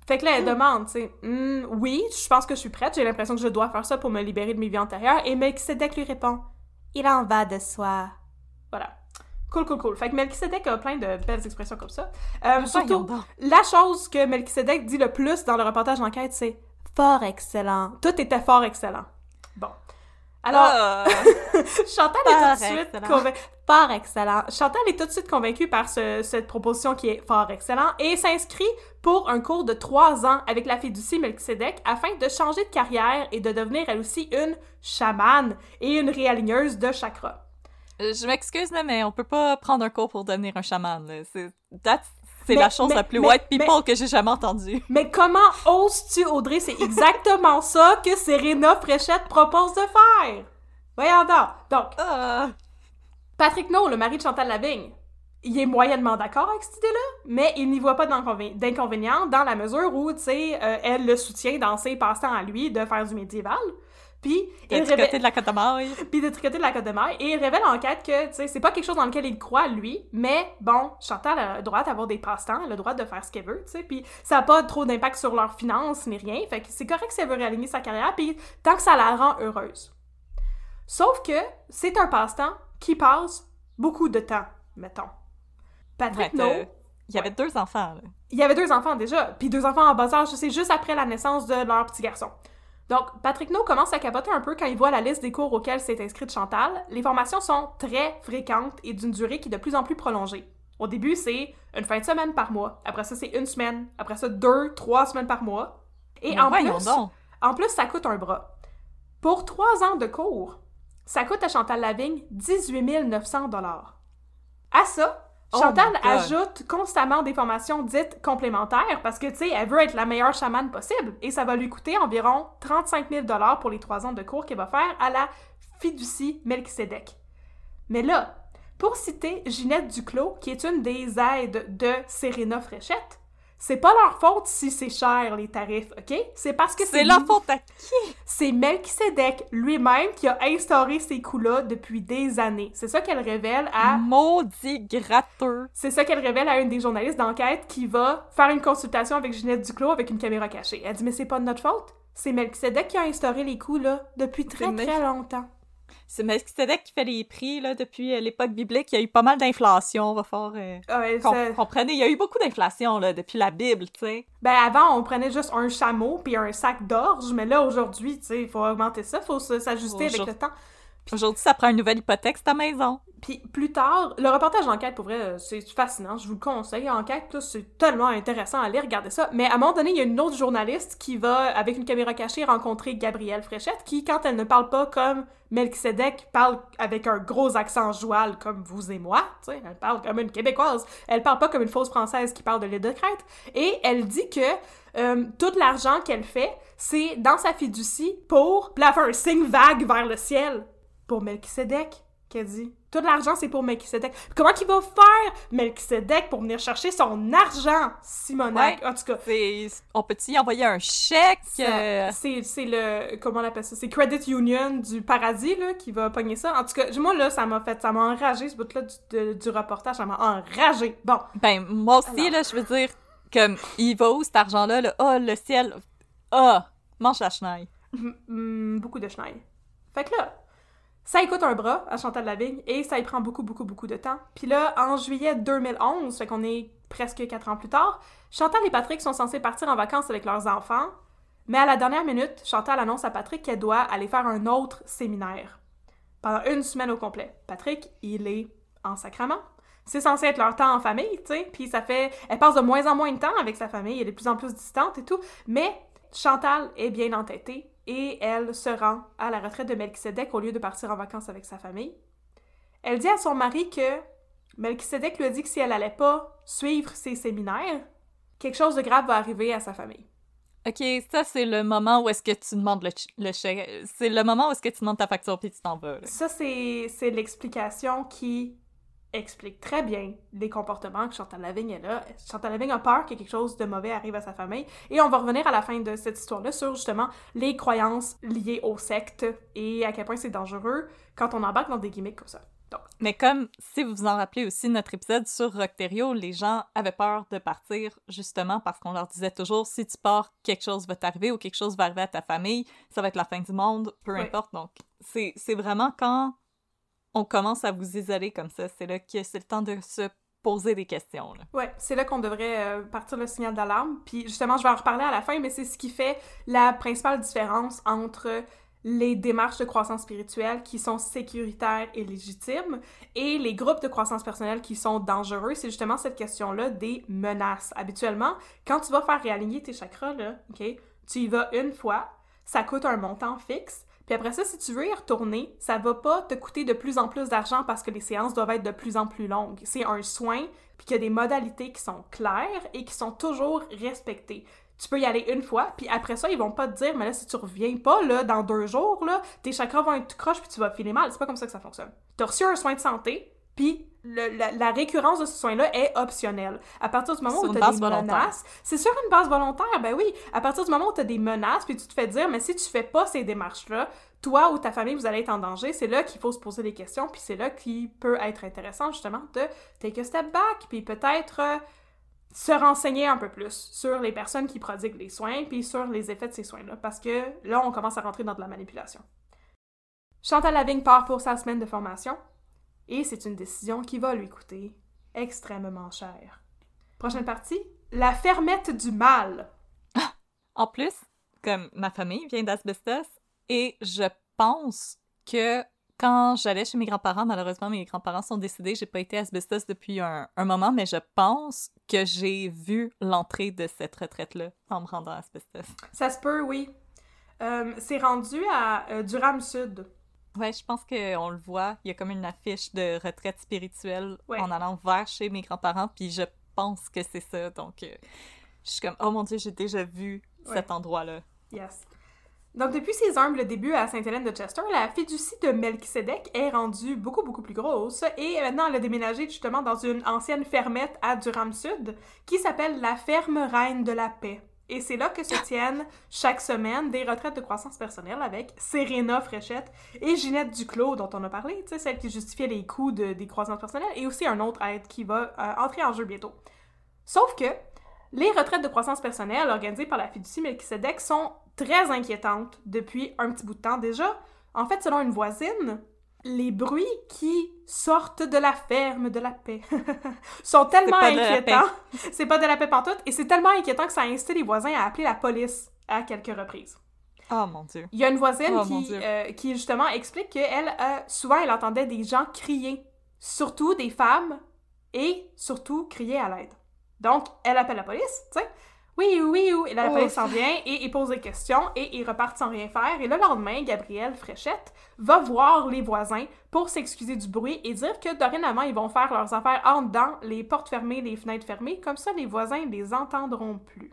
fait que là, elle demande, tu sais, hmm, oui, je pense que je suis prête, j'ai l'impression que je dois faire ça pour me libérer de mes vies antérieures. Et Melchizedek lui répond, il en va de soi. Voilà. Cool, cool, cool. Fait que Melchizedek a plein de belles expressions comme ça. Euh, surtout, la chose que Melchizedek dit le plus dans le reportage d'enquête, c'est fort excellent. Tout était fort excellent. Bon. Alors, ah. Chantal est tout de suite convaincue. Fort excellent. Chantal est tout de suite convaincue par cette proposition qui est fort excellent et s'inscrit pour un cours de trois ans avec la fiducie Melchizedek afin de changer de carrière et de devenir elle aussi une chamane et une réaligneuse de chakras. Euh, je m'excuse, mais on peut pas prendre un cours pour devenir un chaman. C'est c'est la chose la plus white people que j'ai jamais entendue. Mais comment oses-tu, Audrey? C'est exactement ça que Serena Fréchette propose de faire. Voyons donc. Donc, ah. Patrick No, le mari de Chantal Lavigne, il est moyennement d'accord avec cette idée-là, mais il n'y voit pas d'inconvénient dans la mesure où, tu sais, euh, elle le soutient dans ses passe-temps à lui de faire du médiéval. Puis il tricoté de la côte de maille. Puis de tricoter de la côte de maille. Et il révèle en enquête que, tu sais, c'est pas quelque chose dans lequel il croit, lui, mais bon, Chantal a le droit d'avoir des passe-temps, le droit de faire ce qu'elle veut, tu sais, puis ça a pas trop d'impact sur leurs finances ni rien, fait que c'est correct si elle veut réaligner sa carrière, puis tant que ça la rend heureuse. Sauf que c'est un passe-temps qui passe beaucoup de temps, mettons. Patrick ouais, Il y avait deux enfants, là. Il y avait deux enfants déjà, puis deux enfants en bas âge, c'est juste après la naissance de leur petit garçon. Donc, Patrick No commence à capoter un peu quand il voit la liste des cours auxquels s'est inscrite Chantal. Les formations sont très fréquentes et d'une durée qui est de plus en plus prolongée. Au début, c'est une fin de semaine par mois. Après ça, c'est une semaine. Après ça, deux, trois semaines par mois. Et en plus, en plus, ça coûte un bras. Pour trois ans de cours, ça coûte à Chantal Lavigne 18 900 À ça, Oh Chantal ajoute constamment des formations dites complémentaires parce que, tu sais, elle veut être la meilleure chamane possible et ça va lui coûter environ 35 000 pour les trois ans de cours qu'elle va faire à la fiducie Melchizedek. Mais là, pour citer Ginette Duclos, qui est une des aides de Serena Fréchette, c'est pas leur faute si c'est cher, les tarifs, OK? C'est parce que c'est... C'est leur faute à qui? C'est Melchizedek lui-même qui a instauré ces coûts-là depuis des années. C'est ça qu'elle révèle à... Maudit gratteux! C'est ça qu'elle révèle à une des journalistes d'enquête qui va faire une consultation avec Ginette Duclos avec une caméra cachée. Elle dit « Mais c'est pas de notre faute. C'est Melchizedek qui a instauré les coûts, là, depuis très, très longtemps. » C'est Melchizedek qui fait les prix là, depuis euh, l'époque biblique. Il y a eu pas mal d'inflation, on va faire. Euh, ah il y a eu beaucoup d'inflation depuis la Bible, tu sais. Ben avant, on prenait juste un chameau puis un sac d'orge, mais là aujourd'hui, tu sais, il faut augmenter ça, il faut s'ajuster avec le temps. Aujourd'hui, ça prend une nouvelle hypothèque, ta maison. Puis plus tard, le reportage d'enquête, pour vrai, euh, c'est fascinant. Je vous le conseille. Enquête, c'est tellement intéressant à aller regarder ça. Mais à un moment donné, il y a une autre journaliste qui va, avec une caméra cachée, rencontrer Gabrielle Fréchette, qui, quand elle ne parle pas comme Melchizedek, parle avec un gros accent joual comme vous et moi. Tu sais, elle parle comme une Québécoise. Elle parle pas comme une fausse Française qui parle de l'île de Crète. Et elle dit que euh, tout l'argent qu'elle fait, c'est dans sa fiducie pour... Puis elle fait un signe vague vers le ciel pour Melchizedek, qu'elle dit. Tout l'argent, c'est pour Melchizedek. Comment qu'il va faire, Melchizedek, pour venir chercher son argent, Simonac? En tout cas. On peut-y envoyer un chèque? Euh? C'est le... Comment on appelle ça? C'est Credit Union du paradis, là, qui va pogner ça. En tout cas, moi, là, ça m'a fait... Ça m'a enragé, ce bout-là du, reportage. Ça m'a enragé. Bon. Ben, moi aussi, là, je veux dire, comme, il va où, cet argent-là? Là? Oh, le ciel! Ah! Oh, mange la chenille. beaucoup de chenille. Fait que là, ça écoute un bras à Chantal Lavigne et ça y prend beaucoup, beaucoup, beaucoup de temps. Puis là, en juillet 2011, fait qu'on est presque quatre ans plus tard, Chantal et Patrick sont censés partir en vacances avec leurs enfants, mais à la dernière minute, Chantal annonce à Patrick qu'elle doit aller faire un autre séminaire. pendant une semaine au complet. Patrick, il est en sacrament. C'est censé être leur temps en famille, tu sais, puis ça fait... Elle passe de moins en moins de temps avec sa famille, elle est de plus en plus distante et tout, mais Chantal est bien entêtée et elle se rend à la retraite de Melchizedek au lieu de partir en vacances avec sa famille. Elle dit à son mari que Melchizedek lui a dit que si elle allait pas suivre ses séminaires, quelque chose de grave va arriver à sa famille. OK, ça, c'est le moment où est-ce que tu demandes le, chèque. C'est le moment où est-ce que tu demandes ta facture puis tu t'en vas. Ça, c'est l'explication qui explique très bien les comportements que Chantal Lavigne est là. Chantal Lavigne a peur que quelque chose de mauvais arrive à sa famille. Et on va revenir à la fin de cette histoire-là sur justement les croyances liées aux sectes et à quel point c'est dangereux quand on embarque dans des gimmicks comme ça. Mais comme, si vous vous en rappelez aussi, notre épisode sur Rockterio, les gens avaient peur de partir justement parce qu'on leur disait toujours si tu pars, quelque chose va t'arriver ou quelque chose va arriver à ta famille, ça va être la fin du monde, peu importe. Donc, c'est vraiment quand on commence à vous isoler comme ça, c'est là que c'est le temps de se poser des questions. Ouais, c'est là qu'on devrait euh, partir le signal d'alarme. Puis justement, je vais en reparler à la fin, mais c'est ce qui fait la principale différence entre les démarches de croissance spirituelle qui sont sécuritaires et légitimes et les groupes de croissance personnelle qui sont dangereux, c'est justement cette question-là des menaces. Habituellement, quand tu vas faire réaligner tes chakras, tu y vas une fois, ça coûte un montant fixe, puis après ça, si tu veux y retourner, ça va pas te coûter de plus en plus d'argent parce que les séances doivent être de plus en plus longues. C'est un soin, puis qu'il y a des modalités qui sont claires et qui sont toujours respectées tu peux y aller une fois, puis après ça, ils vont pas te dire, mais là, si tu reviens pas, là, dans deux jours, là, tes chakras vont être tout croche, puis tu vas filer mal. C'est pas comme ça que ça fonctionne. T'as reçu un soin de santé, puis la, récurrence de ce soin-là est optionnelle. À partir du moment où tu as des menaces, c'est sur une base volontaire, ben oui. À partir du moment où tu as des menaces, puis tu te fais dire, mais si tu fais pas ces démarches-là, toi ou ta famille, vous allez être en danger, c'est là qu'il faut se poser des questions, puis c'est là qu'il peut être intéressant, justement, de take a step back, puis peut-être... Euh, se renseigner un peu plus sur les personnes qui prodiguent les soins, puis sur les effets de ces soins-là, parce que là, on commence à rentrer dans de la manipulation. Chantal Lavigne part pour sa semaine de formation, et c'est une décision qui va lui coûter extrêmement cher. Prochaine partie, la fermette du mal. en plus, comme ma famille vient d'Asbestos, et je pense que quand j'allais chez mes grands-parents, malheureusement, mes grands-parents sont décédés, j'ai pas été asbestos depuis un, moment, mais je pense que j'ai vu l'entrée de cette retraite-là en me rendant à asbestos. Ça se peut, oui. Euh, c'est rendu à euh, Durham Sud. Ouais, je pense qu'on le voit. Il y a comme une affiche de retraite spirituelle en allant vers chez mes grands-parents, puis je pense que c'est ça. Donc, euh, je suis comme, oh mon dieu, j'ai déjà vu cet endroit-là. Yes. Donc, depuis ses humbles débuts à Sainte-Hélène de Chester, la fiducie de Melchizedek est rendue beaucoup, beaucoup plus grosse et maintenant elle a déménagé justement dans une ancienne fermette à Durham Sud qui s'appelle la Ferme Reine de la Paix. Et c'est là que se tiennent chaque semaine des retraites de croissance personnelle avec Serena Fréchette et Ginette Duclos, dont on a parlé, celle qui justifiait les coûts de, des croissances personnelles, et aussi un autre aide qui va euh, entrer en jeu bientôt. Sauf que les retraites de croissance personnelle organisées par la fiducie Melchizedek sont très inquiétante depuis un petit bout de temps déjà. En fait, selon une voisine, les bruits qui sortent de la ferme de la paix sont tellement inquiétants. C'est pas de la paix pantoute. Et c'est tellement inquiétant que ça a incité les voisins à appeler la police à quelques reprises. Oh mon Dieu. Il y a une voisine oh, qui, euh, qui, justement explique qu'elle, euh, souvent, elle entendait des gens crier, surtout des femmes, et surtout crier à l'aide. Donc, elle appelle la police, tu sais. Oui, oui, oui. Et là, la police s'en vient et il pose des questions et ils repartent sans rien faire. Et le lendemain, Gabrielle Fréchette va voir les voisins pour s'excuser du bruit et dire que dorénavant, ils vont faire leurs affaires en dedans, les portes fermées, les fenêtres fermées. Comme ça, les voisins ne les entendront plus.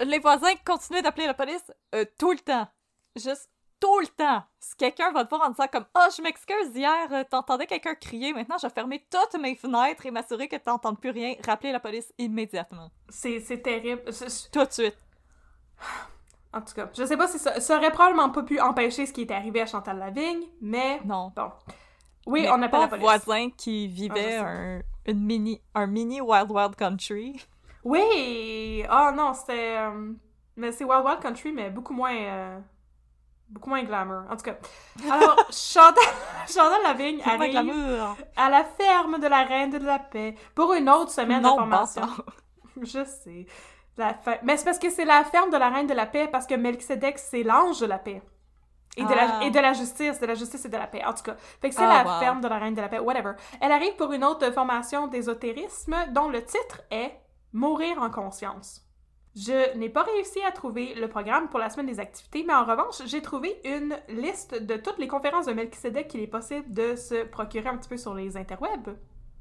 Les voisins continuent d'appeler la police euh, tout le temps. Juste tout le temps. Si quelqu'un va te voir en disant comme « oh, je m'excuse, hier, euh, t'entendais quelqu'un crier, maintenant je vais fermer toutes mes fenêtres et m'assurer que t'entends plus rien. » Rappelez la police immédiatement. C'est terrible. Tout de suite. En tout cas, je sais pas si ça, ça, aurait probablement pas pu empêcher ce qui est arrivé à Chantal Lavigne, mais... Non. Bon. Oui, on appelle la police. voisin qui vivait ah, un, une mini, un mini Wild Wild Country. Oui! Oh non, c'était... Euh, mais c'est Wild Wild Country, mais beaucoup moins... Euh, beaucoup moins glamour. En tout cas. Alors, Chantal, Chantal Lavigne arrive à la ferme de la Reine de la Paix pour une autre semaine de formation. Je sais. La Mais c'est parce que c'est la ferme de la Reine de la Paix parce que Melchizedek, c'est l'ange de la paix. Et, de la, Ah. et de la justice, de la justice et de la paix. En tout cas, fait que c'est Ah, la wow. ferme de la reine de la paix, whatever. Elle arrive pour une autre formation d'ésotérisme dont le titre est Mourir en conscience. Je n'ai pas réussi à trouver le programme pour la semaine des activités, mais en revanche, j'ai trouvé une liste de toutes les conférences de Melchizedek qu'il est possible de se procurer un petit peu sur les interwebs.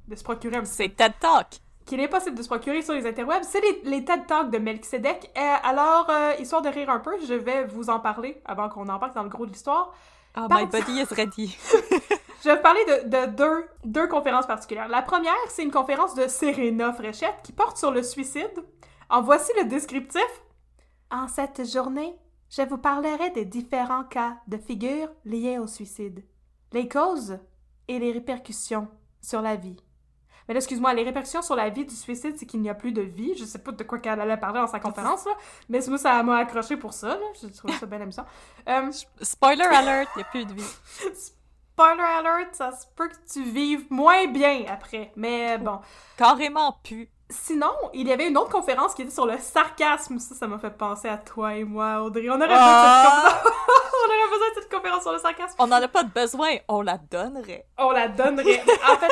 De se procurer un petit C'est TED Talk. qu'il est possible de se procurer sur les interwebs, c'est les, les TED Talks de Melchizedek. Euh, alors, euh, histoire de rire un peu, je vais vous en parler avant qu'on embarque dans le gros de l'histoire. Oh, Par- my body is ready. Je vais vous parler de, de deux, deux conférences particulières. La première, c'est une conférence de Serena Fréchette qui porte sur le suicide. En voici le descriptif. En cette journée, je vous parlerai des différents cas de figure liés au suicide, les causes et les répercussions sur la vie. Mais là, excuse-moi, les répercussions sur la vie du suicide, c'est qu'il n'y a plus de vie. Je sais pas de quoi qu'elle allait parler dans sa conférence, là, mais moi, ça m'a accroché pour ça. Là. Je trouve ça bien amusant. Euh, Spoiler alert, il n'y a plus de vie. Spoiler alert, ça se peut que tu vives moins bien après. Mais bon. Carrément plus. Sinon, il y avait une autre conférence qui était sur le sarcasme. Ça, ça m'a fait penser à toi et moi, Audrey. On aurait, Ah! besoin, de cette conférence... on aurait besoin de cette conférence sur le sarcasme. On n'en a pas de besoin, on la donnerait. On la donnerait. en fait,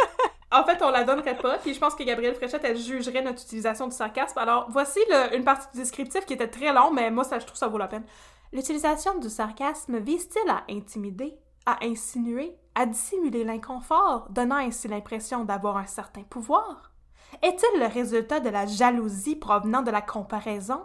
en fait, on la donnerait pas. Puis je pense que Gabrielle Fréchette, elle jugerait notre utilisation du sarcasme. Alors, voici le- une partie du descriptif qui était très long, mais moi, ça, je trouve ça vaut la peine. L'utilisation du sarcasme vise-t-il à intimider, à insinuer, à dissimuler l'inconfort, donnant ainsi l'impression d'avoir un certain pouvoir? Est-il le résultat de la jalousie provenant de la comparaison,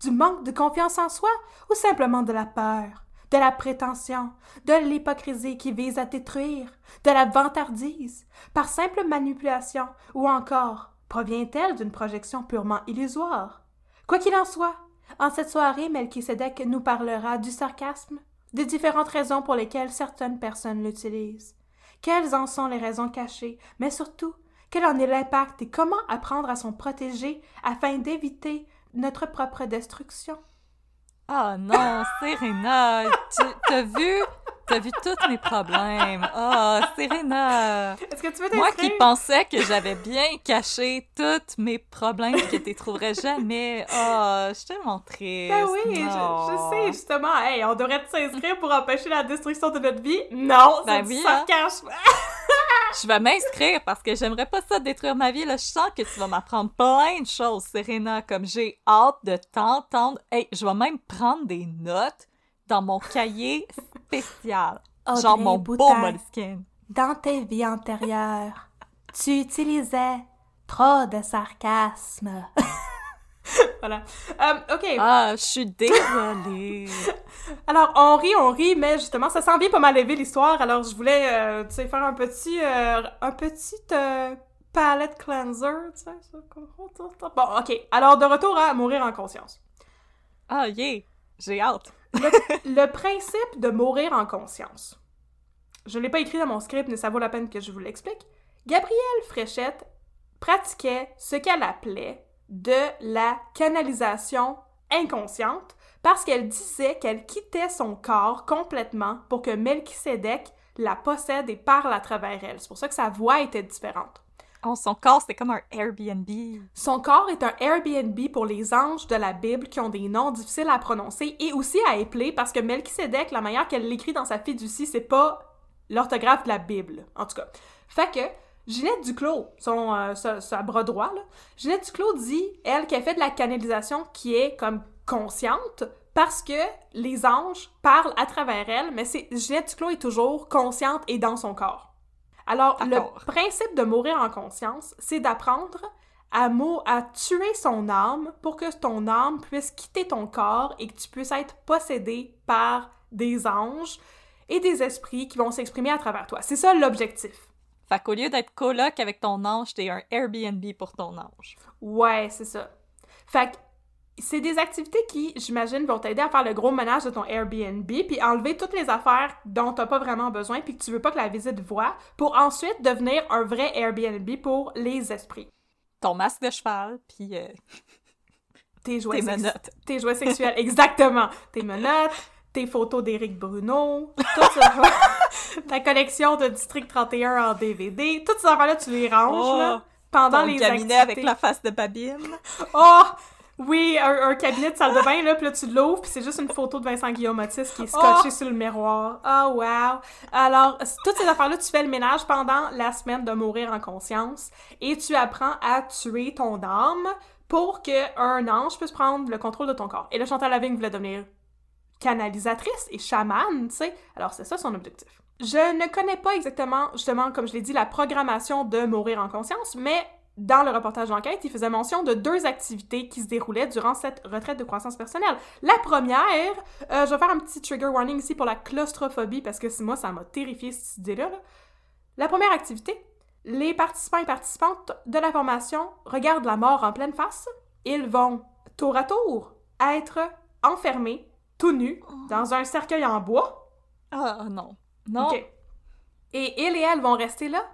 du manque de confiance en soi ou simplement de la peur, de la prétention, de l'hypocrisie qui vise à détruire, de la vantardise, par simple manipulation ou encore provient-elle d'une projection purement illusoire? Quoi qu'il en soit, en cette soirée, Melchisedec nous parlera du sarcasme, des différentes raisons pour lesquelles certaines personnes l'utilisent. Quelles en sont les raisons cachées, mais surtout, quel en est l'impact et comment apprendre à s'en protéger afin d'éviter notre propre destruction? Ah non, Serena, tu t'as vu, t'as vu tous mes problèmes. Ah, Serena. Est-ce que tu veux Moi qui pensais que j'avais bien caché tous mes problèmes que tu trouverais jamais. Ah, je t'ai montré. Ben oui, je, je sais, justement. Hey, on devrait s'inscrire pour empêcher la destruction de notre vie? Non, c'est Ben hein. sarcasme. Je vais m'inscrire parce que j'aimerais pas ça détruire ma vie. Là, je sens que tu vas m'apprendre plein de choses, Serena. Comme j'ai hâte de t'entendre. Hey, je vais même prendre des notes dans mon cahier spécial. Genre Audrey mon Boutin. beau. Dans tes vies antérieures, tu utilisais trop de sarcasme. voilà. Euh, OK. Ah, je suis désolée. Alors, on rit, on rit, mais justement, ça s'en vient pas mal élevé l'histoire. Alors, je voulais, euh, tu sais, faire un petit, euh, un petit euh, palette cleanser, tu sais. Bon, OK. Alors, de retour à mourir en conscience. Ah, yeah, j'ai hâte. Le principe de mourir en conscience. Je ne l'ai pas écrit dans mon script, mais ça vaut la peine que je vous l'explique. Gabrielle Fréchette pratiquait ce qu'elle appelait de la canalisation inconsciente parce qu'elle disait qu'elle quittait son corps complètement pour que Melchisedec la possède et parle à travers elle. C'est pour ça que sa voix était différente. Oh, son corps, c'est comme un Airbnb. Son corps est un Airbnb pour les anges de la Bible qui ont des noms difficiles à prononcer et aussi à épeler parce que Melchisedec, la manière qu'elle l'écrit dans sa fiducie, c'est pas l'orthographe de la Bible, en tout cas. Fait que Ginette Duclos, son, euh, sa, bras droit, là, Duclos dit, elle, qu'elle fait de la canalisation qui est comme consciente parce que les anges parlent à travers elle, mais Ginette Duclos est toujours consciente et dans son corps. Alors, le principe de mourir en conscience, c'est d'apprendre à, à tuer son âme pour que ton âme puisse quitter ton corps et que tu puisses être possédé par des anges et des esprits qui vont s'exprimer à travers toi. C'est ça l'objectif. Fait qu'au lieu d'être coloc avec ton ange, t'es un Airbnb pour ton ange. Ouais, c'est ça. Fait que c'est des activités qui, j'imagine, vont t'aider à faire le gros ménage de ton Airbnb, puis enlever toutes les affaires dont t'as pas vraiment besoin, puis que tu veux pas que la visite voit, pour ensuite devenir un vrai Airbnb pour les esprits. Ton masque de cheval, puis euh, Tes jouets, tes menottes. tes jouets sexuels, exactement. Tes menottes, tes photos d'Éric Bruno, tout ça. Ta collection de District 31 en DVD, toutes ces affaires-là, tu les ranges, Oh, là, pendant Ton les activités. avec la face de babine. Oh! Oui, un, cabinet de salle de bain, là, puis là, tu l'ouvres, puis c'est juste une photo de Vincent Guillaume Otis qui est scotché oh! sur le miroir. Oh, wow! Alors, toutes ces affaires-là, tu fais le ménage pendant la semaine de mourir en conscience, et tu apprends à tuer ton âme pour qu'un ange puisse prendre le contrôle de ton corps. Et le Chantal Lavigne voulait devenir canalisatrice et chamane, tu sais. Alors, c'est ça son objectif. Je ne connais pas exactement, justement, comme je l'ai dit, la programmation de Mourir en conscience, mais dans le reportage d'enquête, il faisait mention de deux activités qui se déroulaient durant cette retraite de croissance personnelle. La première, euh, je vais faire un petit trigger warning ici pour la claustrophobie, parce que moi, ça m'a terrifié cette idée-là. La première activité, les participants et participantes de la formation regardent la mort en pleine face. Ils vont, tour à tour, être enfermés, tout nus, dans un cercueil en bois. Ah non. Non. Et ils et elles vont rester là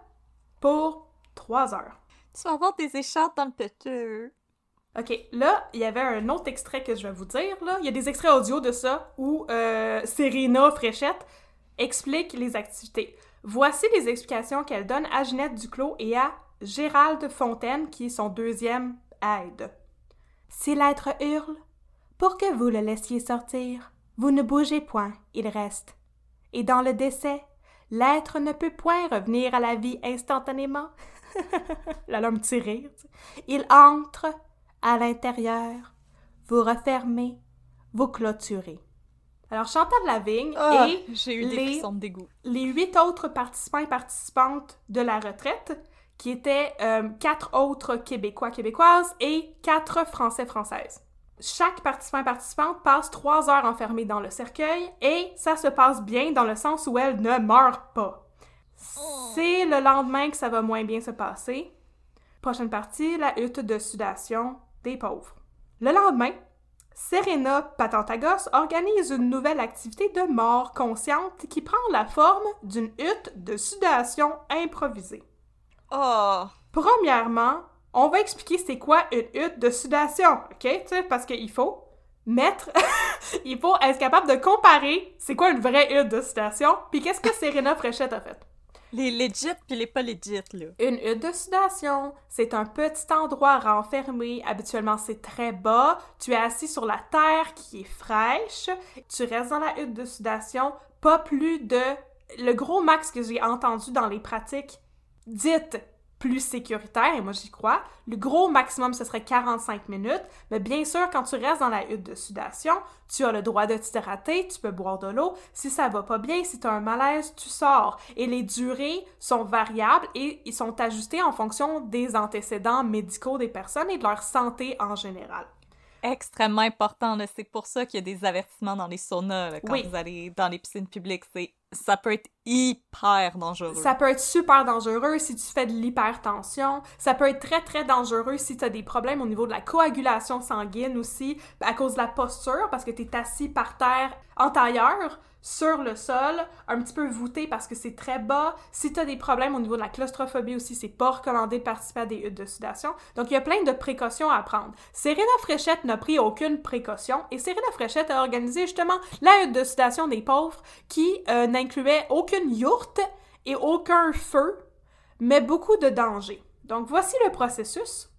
pour trois heures. Tu vas avoir des écharpes dans le péteux. OK, là, il y avait un autre extrait que je vais vous dire, là. Il y a des extraits audio de ça où euh, Serena Fréchette explique les activités. Voici les explications qu'elle donne à Ginette Duclos et à Gérald Fontaine, qui est son deuxième aide. Si l'être hurle, pour que vous le laissiez sortir, vous ne bougez point, il reste et dans le décès, l'être ne peut point revenir à la vie instantanément. la me tirée. Il entre à l'intérieur, vous refermez, vous clôturez. Alors, Chantal Lavigne ah, et les, les huit autres participants et participantes de la retraite, qui étaient euh, quatre autres Québécois, Québécoises et quatre Français, Françaises. Chaque participant et participante passe trois heures enfermée dans le cercueil et ça se passe bien dans le sens où elle ne meurt pas. C'est le lendemain que ça va moins bien se passer. Prochaine partie, la hutte de sudation des pauvres. Le lendemain, Serena Patantagos organise une nouvelle activité de mort consciente qui prend la forme d'une hutte de sudation improvisée. Oh! Premièrement, on va expliquer c'est quoi une hutte de sudation, OK? Tu sais, parce qu'il faut mettre... il faut être capable de comparer c'est quoi une vraie hutte de sudation, puis qu'est-ce que Serena Fréchette a fait. Les legit puis les pas legit, là. Une hutte de sudation, c'est un petit endroit renfermé. Habituellement, c'est très bas. Tu es assis sur la terre qui est fraîche. Tu restes dans la hutte de sudation pas plus de... Le gros max que j'ai entendu dans les pratiques dites plus sécuritaire, et moi j'y crois. Le gros maximum, ce serait 45 minutes. Mais bien sûr, quand tu restes dans la hutte de sudation, tu as le droit de t'hydrater, tu peux boire de l'eau. Si ça va pas bien, si tu as un malaise, tu sors. Et les durées sont variables et ils sont ajustés en fonction des antécédents médicaux des personnes et de leur santé en général extrêmement important. C'est pour ça qu'il y a des avertissements dans les saunas quand vous allez dans les piscines publiques. C'est ça peut être hyper dangereux. Ça peut être super dangereux si tu fais de l'hypertension. Ça peut être très, très dangereux si tu as des problèmes au niveau de la coagulation sanguine aussi, à cause de la posture, parce que tu es assis par terre antérieur sur le sol, un petit peu voûté parce que c'est très bas. Si tu as des problèmes au niveau de la claustrophobie aussi, c'est pas recommandé de participer à des huttes de sudation. Donc, il y a plein de précautions à prendre. Serena Fréchette n'a pris aucune précaution et Serena Fréchette a organisé justement la hutte de sudation des pauvres qui euh, n'incluait aucune yourte et aucun feu, mais beaucoup de dangers. Donc, voici le processus.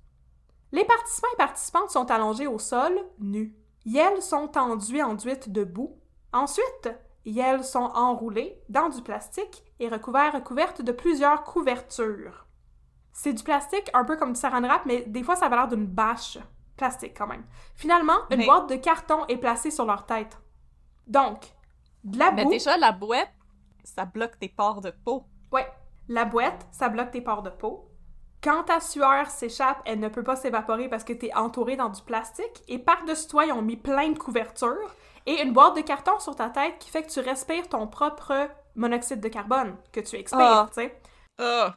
Les participants et participantes sont allongés au sol, nus. Elles sont enduits enduites de boue. Ensuite, elles sont enroulées dans du plastique et recouvertes de plusieurs couvertures. C'est du plastique un peu comme du saran wrap, mais des fois ça a l'air d'une bâche plastique quand même. Finalement, une boîte de carton est placée sur leur tête. Donc, de la boue... Mais déjà, la boîte, ça bloque tes pores de peau. Ouais, la boîte, ça bloque tes pores de peau. Quand ta sueur s'échappe, elle ne peut pas s'évaporer parce que tu es entouré dans du plastique. Et par-dessus toi, ils ont mis plein de couvertures et une boîte de carton sur ta tête qui fait que tu respires ton propre monoxyde de carbone que tu expires, ah. tu sais. Ah.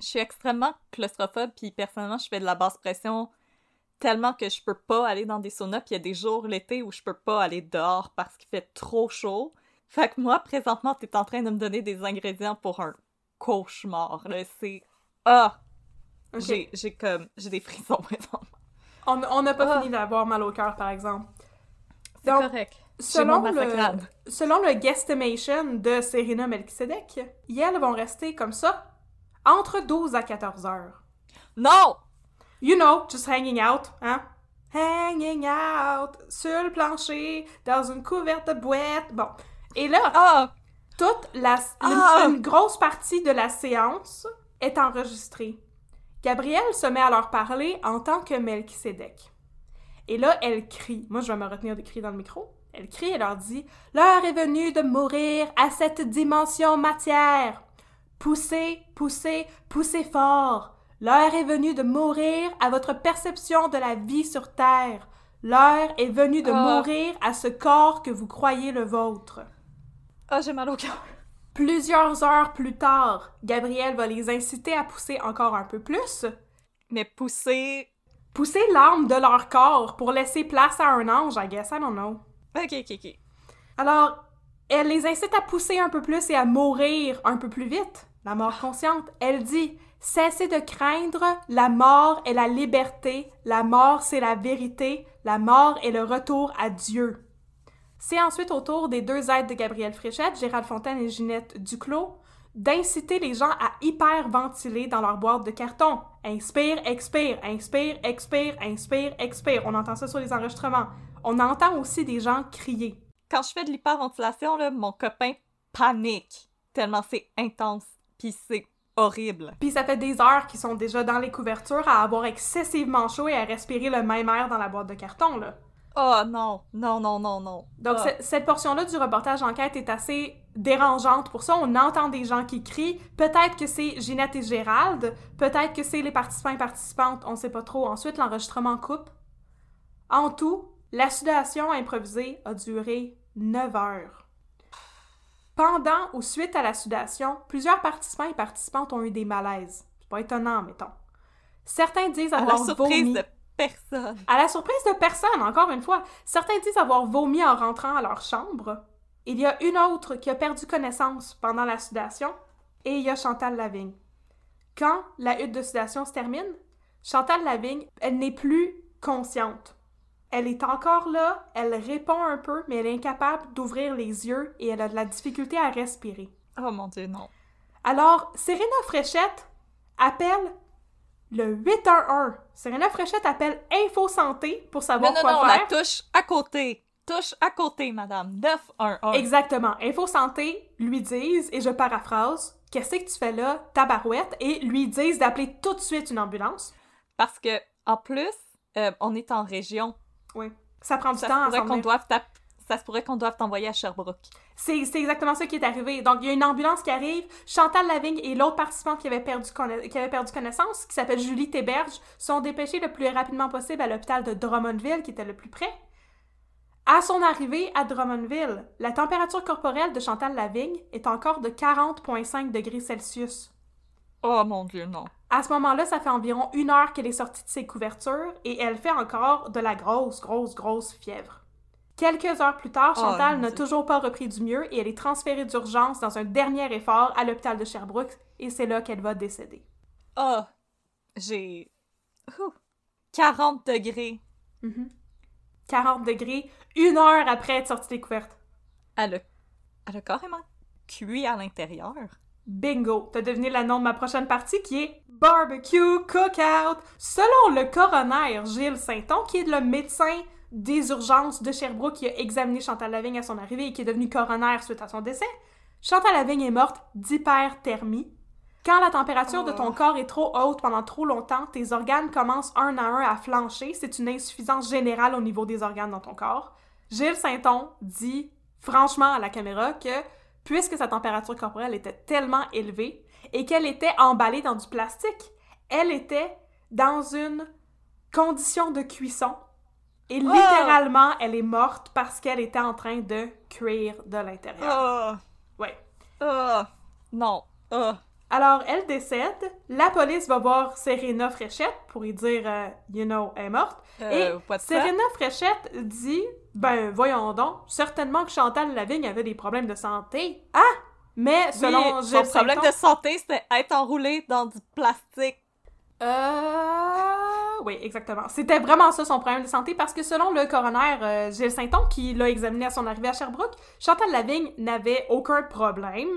Je suis extrêmement claustrophobe, puis personnellement, je fais de la basse pression tellement que je peux pas aller dans des saunas, puis il y a des jours l'été où je peux pas aller dehors parce qu'il fait trop chaud. Fait que moi, présentement, t'es en train de me donner des ingrédients pour un cauchemar, là. C'est... Ah! J'ai, comme... J'ai des frissons, présentement. On n'a pas ah. fini d'avoir mal au cœur, par exemple. C'est correct. Selon le, selon le guesstimation de Serena Melchizedek, elles vont rester comme ça entre 12 à 14 heures. Non! You know, just hanging out, hein? hanging out sur le plancher, dans une couverte de boîte. Bon. Et là, Ah! toute la, Ah! une, une grosse partie de la séance est enregistrée. Gabrielle se met à leur parler en tant que Melchisédek. Et là, elle crie. Moi, je vais me retenir de crier dans le micro. Elle crie et leur dit L'heure est venue de mourir à cette dimension matière. Poussez, poussez, poussez fort. L'heure est venue de mourir à votre perception de la vie sur Terre. L'heure est venue de Ah. mourir à ce corps que vous croyez le vôtre. Ah, j'ai mal au cœur. Plusieurs heures plus tard, Gabriel va les inciter à pousser encore un peu plus, Mais pousser. pousser l'âme de leur corps pour laisser place à un ange, I guess, I don't know. Ok, ok, ok. Alors, elle les incite à pousser un peu plus et à mourir un peu plus vite. La mort consciente. Elle dit Cessez de craindre, la mort est la liberté, la mort c'est la vérité, la mort est le retour à Dieu. C'est ensuite au tour des deux aides de Gabrielle Fréchette, Gérald Fontaine et Ginette Duclos, d'inciter les gens à hyperventiler dans leur boîte de carton. Inspire, expire, inspire, expire, inspire, expire. On entend ça sur les enregistrements. On entend aussi des gens crier. Quand je fais de l'hyperventilation, là, mon copain panique. Tellement c'est intense. Pis c'est horrible. Puis ça fait des heures qu'ils sont déjà dans les couvertures à avoir excessivement chaud et à respirer le même air dans la boîte de carton, là. Oh non, non, non, non, non. Donc Ah. ce- cette portion-là du reportage enquête est assez dérangeante pour ça. On entend des gens qui crient. Peut-être que c'est Ginette et Gérald. Peut-être que c'est les participants et participantes. On sait pas trop. Ensuite, l'enregistrement coupe. En tout, la sudation improvisée a duré 9 heures. Pendant ou suite à la sudation, plusieurs participants et participantes ont eu des malaises. C'est pas étonnant, mettons. Certains disent À la avoir surprise vomi. de personne. À la surprise de personne, encore une fois, certains disent avoir vomi en rentrant à leur chambre. Il y a une autre qui a perdu connaissance pendant la sudation, et il y a Chantal Lavigne. Quand la hutte de sudation se termine, Chantal Lavigne, elle n'est plus consciente. Elle est encore là, elle répond un peu, mais elle est incapable d'ouvrir les yeux et elle a de la difficulté à respirer. Oh mon dieu, non. Alors, Serena Fréchette appelle le 811. Serena Fréchette appelle Info Santé pour Non, savoir non, quoi non, faire. la touche à côté. Touche à côté, madame. 911. Exactement. Info Santé lui disent, et je paraphrase, Qu'est-ce que tu fais là, tabarouette? Et lui disent d'appeler tout de suite une ambulance. Parce que, en plus, euh, on est en région. Oui. Ça prend du Ça temps se pourrait qu'on doive Ça se pourrait qu'on doive t'envoyer à Sherbrooke. C'est c'est exactement ça qui est arrivé. Donc, il y a une ambulance qui arrive. Chantal Lavigne et l'autre participante qui avait, perdu conna- qui avait perdu connaissance, qui s'appelle Julie Théberge, sont dépêchés le plus rapidement possible à l'hôpital de Drummondville, qui était le plus près. À son arrivée à Drummondville, la température corporelle de Chantal Lavigne est encore de 40,5 degrés Celsius. Oh mon dieu, non. À ce moment-là, ça fait environ une heure qu'elle est sortie de ses couvertures et elle fait encore de la grosse, grosse, grosse fièvre. Quelques heures plus tard, Oh, Chantal n'a toujours pas repris du mieux et elle est transférée d'urgence dans un dernier effort à l'hôpital de Sherbrooke et c'est là qu'elle va décéder. Oh, j'ai... Ouh. 40 degrés. 40 degrés, une heure après être sortie des couvertes. Elle a... Elle a carrément cuit à l'intérieur. Bingo! T'as deviné le nom de ma prochaine partie qui est Barbecue Cookout! Selon le coroner Gilles Sainton, qui est le médecin des urgences de Sherbrooke qui a examiné Chantal Lavigne à son arrivée et qui est devenu coroner suite à son décès, Chantal Lavigne est morte d'hyperthermie. Quand la température de ton Oh. corps est trop haute pendant trop longtemps, tes organes commencent un à un à flancher. C'est une insuffisance générale au niveau des organes dans ton corps. Gilles Sainton dit franchement à la caméra que puisque sa température corporelle était tellement élevée et qu'elle était emballée dans du plastique, elle était dans une condition de cuisson. Et littéralement, elle est morte parce qu'elle était en train de cuire de l'intérieur. Oh, Ouais. oh, non, oh. Alors, elle décède. La police va voir Serena Fréchette pour lui dire, euh, you know, elle est morte. Euh, Et Serena Fréchette dit, ben, voyons donc, certainement que Chantal Lavigne avait des problèmes de santé. Ah! Mais selon oui, son problème de santé, c'était être enroulé dans du plastique. Euh... Oui, exactement. C'était vraiment ça son problème de santé parce que selon le coroner euh, Gilles Sainton, qui l'a examiné à son arrivée à Sherbrooke, Chantal Lavigne n'avait aucun problème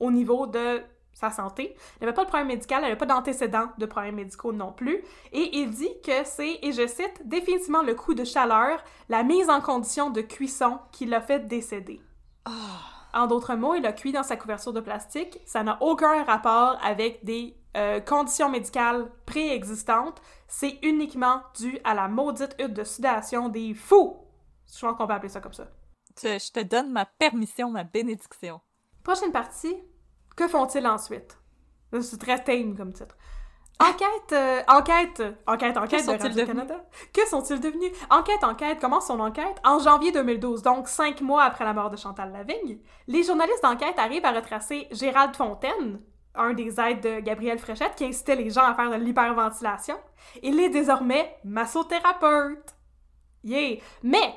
au niveau de sa santé. Elle n'avait pas de problème médical, elle n'avait pas d'antécédents de problèmes médicaux non plus. Et il dit que c'est, et je cite, définitivement le coup de chaleur, la mise en condition de cuisson qui l'a fait décéder. En d'autres mots, il a cuit dans sa couverture de plastique. Ça n'a aucun rapport avec des euh, conditions médicales préexistantes. C'est uniquement dû à la maudite hutte de sudation des fous. Je pense qu'on peut appeler ça comme ça. Je, je te donne ma permission, ma bénédiction. Prochaine partie. Que font-ils ensuite? C'est très tame comme titre. Enquête, euh, enquête, enquête, enquête de sont-ils Radio-Canada. Que sont-ils devenus? Enquête, enquête, commence son enquête? En janvier 2012, donc cinq mois après la mort de Chantal Lavigne. Les journalistes d'enquête arrivent à retracer Gérald Fontaine, un des aides de Gabriel Fréchette, qui incitait les gens à faire de l'hyperventilation. Il est désormais massothérapeute. Yeah! Mais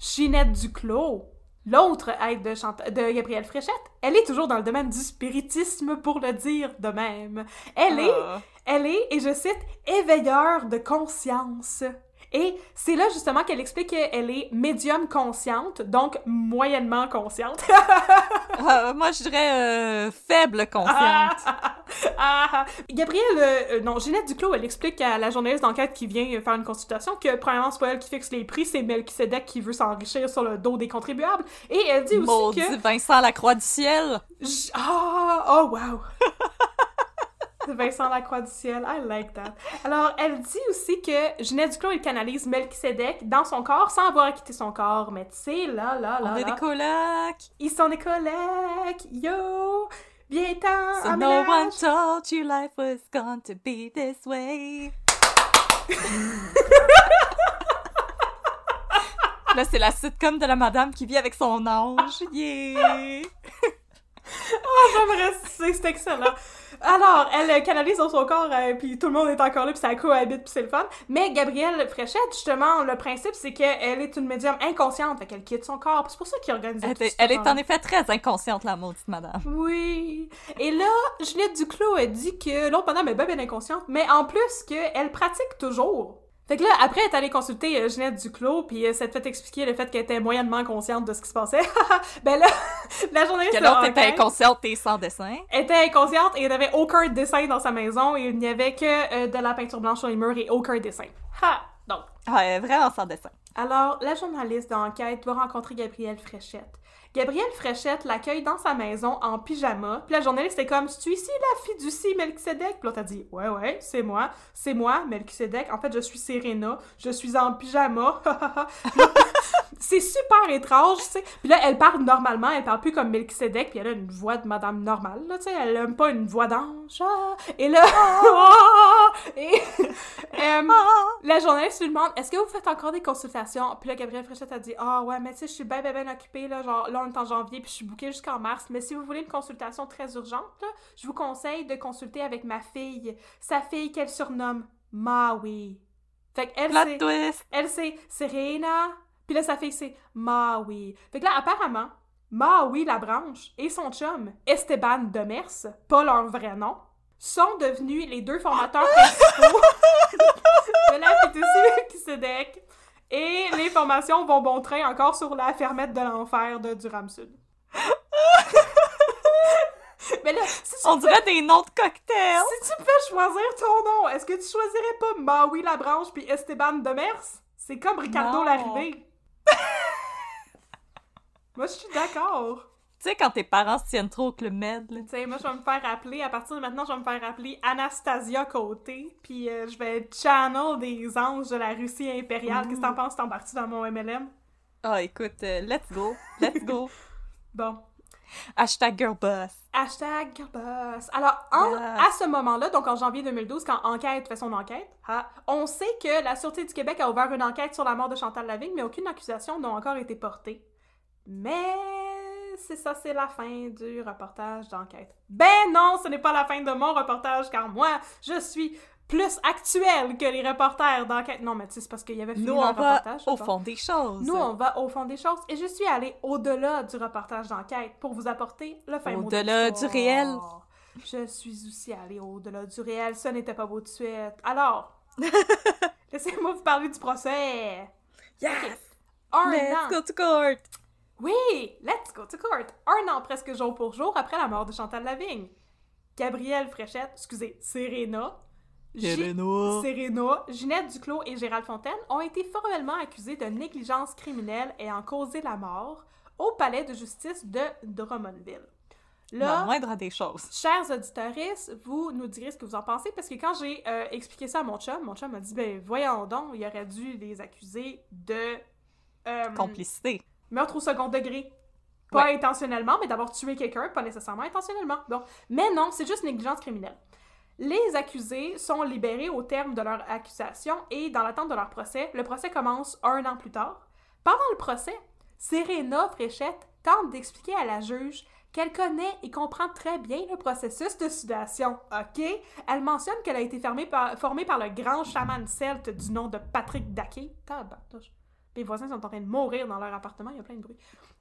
Ginette Duclos, l'autre aide de, Chant- de Gabriel Fréchette, elle est toujours dans le domaine du spiritisme, pour le dire de même. Elle est Ah. elle est, et je cite, éveilleur de conscience. Et c'est là justement qu'elle explique qu'elle est médium consciente, donc moyennement consciente. Ah, moi, je dirais euh, faible consciente. Ah! Gabrielle, euh, non, Ginette Duclos, elle explique à la journaliste d'enquête qui vient faire une consultation que, premièrement, c'est pas elle qui fixe les prix, c'est Melchizedek qui veut s'enrichir sur le dos des contribuables. Et elle dit aussi Maudit que... Vincent Lacroix du ciel. J- Ah! Oh, wow! Vincent Lacroix du ciel, I like that. Alors, elle dit aussi que Ginette Duclos, il canalise Melchizedek dans son corps sans avoir quitté son corps. Mais tu sais, là, là, là, On est là, des colocs. ils sont des collègues, yo! Viens-t'en, So no one told you life was going to be this way. Là, c'est la sitcom de la madame qui vit avec son ange. Yeah! J'aimerais, c'est c'est excellent. Alors, elle euh, canalise dans son corps, euh, puis tout le monde est encore là, puis ça cohabite, puis c'est le fun. Mais Gabrielle Fréchette, justement, le principe, c'est qu'elle est une médium inconsciente, fait qu'elle quitte son corps. C'est pour ça qu'il organise Elle, tout est- elle est en effet très inconsciente, la maudite madame. Oui. Et là, Juliette Duclos a dit que l'autre madame est bien, bien inconsciente, mais en plus qu'elle pratique toujours. Fait que là, après, elle est allée consulter euh, Ginette Duclos, puis euh, ça te fait expliquer le fait qu'elle était moyennement consciente de ce qui se passait. ben là, la journaliste... Que l'autre était inconsciente et sans dessin. était inconsciente et il n'avait aucun dessin dans sa maison et il n'y avait que euh, de la peinture blanche sur les murs et aucun dessin. Ha! Donc, Ah, elle est vraiment sans dessin. alors, la journaliste d'enquête va rencontrer Gabrielle Fréchette. Gabrielle Fréchette l'accueille dans sa maison en pyjama. Puis la journaliste est comme, tu ici la fiducie Melchizedek? Puis l'autre a dit, ouais, ouais, c'est moi. C'est moi, Melchizedek. En fait, je suis Serena. Je suis en pyjama. c'est super étrange, tu sais. Puis là, elle parle normalement. Elle parle plus comme Melchizedek. Puis elle a une voix de madame normale, là, tu sais. Elle a pas une voix d'ange. Ah! Et là... et... euh, la journaliste lui demande Est-ce que vous faites encore des consultations? Puis là, Gabrielle Fréchette a dit Ah ouais, mais tu sais, je suis bien, bien, bien occupée. Là, genre, là, on est en janvier, puis je suis bookée jusqu'en mars. Mais si vous voulez une consultation très urgente, là, je vous conseille de consulter avec ma fille. Sa fille qu'elle surnomme Maui. Fait qu'elle, c'est. Elle, c'est Serena. Puis là, sa fille, c'est Maui. Fait que là, apparemment, Maui la branche et son chum, Esteban Demers, pas leur vrai nom, sont devenus les deux formateurs principaux de la fiducie Kisedec. Et les formations vont bon train encore sur la fermette de l'enfer de Durham-Sud. Mais là, si tu, On dirait des noms de cocktails. si tu pouvais choisir ton nom, est-ce que tu choisirais pas Maui la branche puis Esteban Demers? C'est comme Ricardo l'arrivée. Moi, je suis d'accord. Tu sais, quand tes parents se tiennent trop au Club Med, là. Tu sais, moi, je vais me faire appeler, à partir de maintenant, je vais me faire appeler Anastasia Côté, puis euh, je vais channel des anges de la Russie impériale. Qu'est-ce que t'en penses? T'embarques-tu dans mon MLM? Ah, écoute, euh, let's go. Let's go. Bon. Hashtag girlboss. Hashtag girlboss. Alors, en- Yes. à ce moment-là, donc en janvier 2012, quand Enquête fait son enquête, ah, on sait que la Sûreté du Québec a ouvert une enquête sur la mort de Chantal Lavigne, mais aucune accusation n'a encore été portée. Mais c'est ça, c'est la fin du reportage d'enquête. Ben non, ce n'est pas la fin de mon reportage, car moi, je suis plus actuelle que les reporters d'enquête. Non, mais tu sais, c'est parce qu'il y avait fini Nous, on va reportage. au fond des choses. Nous, on va au fond des choses et je suis allée au-delà du reportage d'enquête pour vous apporter le fin mot de Au-delà du réel. Je suis aussi allée au-delà du réel. Ça n'était pas beau de suite. Alors, laissez-moi vous parler du procès. Yes! Un Let's an. go to court! Oui, let's go to court. Un an presque jour pour jour après la mort de Chantal Lavigne. Gabrielle Fréchette, excusez, Serena, Serena. Serena, Ginette Duclos et Gérald Fontaine ont été formellement accusés de négligence criminelle ayant causé la mort au palais de justice de Drummondville. Là, la moindre des choses. Chers auditeurs, vous nous direz ce que vous en pensez, parce que quand j'ai euh, expliqué ça à mon chum, mon chum m'a dit, ben voyons donc, il aurait dû les accuser de... Euh, Complicité. Meurtre au second degré. Pas intentionnellement, mais d'avoir tué quelqu'un, pas nécessairement intentionnellement. Bon. Mais non, c'est juste négligence criminelle. Les accusés sont libérés au terme de leur accusation et dans l'attente de leur procès, le procès commence un an plus tard. Pendant le procès, Serena Fréchette tente d'expliquer à la juge qu'elle connaît et comprend très bien le processus de sudation, ok? Elle mentionne qu'elle a été formée par, formée par le grand chaman celte du nom de Patrick Daquet. Les voisins sont en train de mourir dans leur appartement, il y a plein de bruit.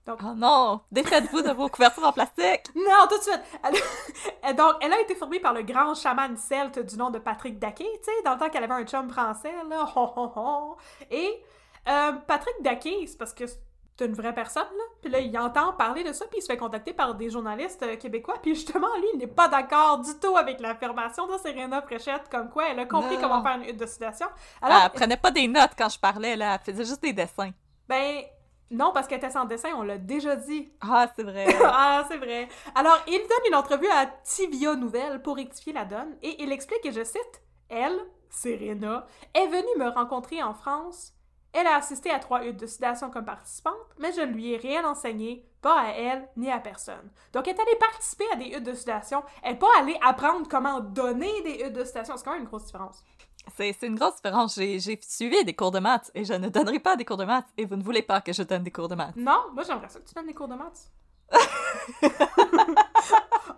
Donc... Oh non! Défaites-vous de vos couvertures en plastique! Non, tout de suite! Donc, elle a été formée par le grand chaman celte du nom de Patrick Daquet, tu sais, dans le temps qu'elle avait un chum français, là. Et euh, Patrick Daquet, c'est parce que c'est une vraie personne, là. Puis là, il entend parler de ça, puis il se fait contacter par des journalistes euh, québécois. Puis justement, lui, il n'est pas d'accord du tout avec l'affirmation de Serena Fréchette, comme quoi elle a compris comment faire une hutte de sudation. Alors, elle prenait pas des notes quand je parlais, là. Elle faisait juste des dessins. Ben, non, parce qu'elle était sans dessin, on l'a déjà dit. Ah, c'est vrai. ah, c'est vrai. Alors, il donne une entrevue à Tibia Nouvelle pour rectifier la donne, et il explique, et je cite, Elle, Serena, est venue me rencontrer en France elle a assisté à trois huttes de sudation comme participante, mais je ne lui ai rien enseigné, pas à elle ni à personne. Donc, elle est allée participer à des huttes de sudation, elle n'est pas allée apprendre comment donner des huttes de sudation. C'est quand même une grosse différence. C'est une grosse différence. J'ai suivi des cours de maths et je ne donnerai pas des cours de maths et vous ne voulez pas que je donne des cours de maths. Non, moi j'aimerais ça que tu donnes des cours de maths.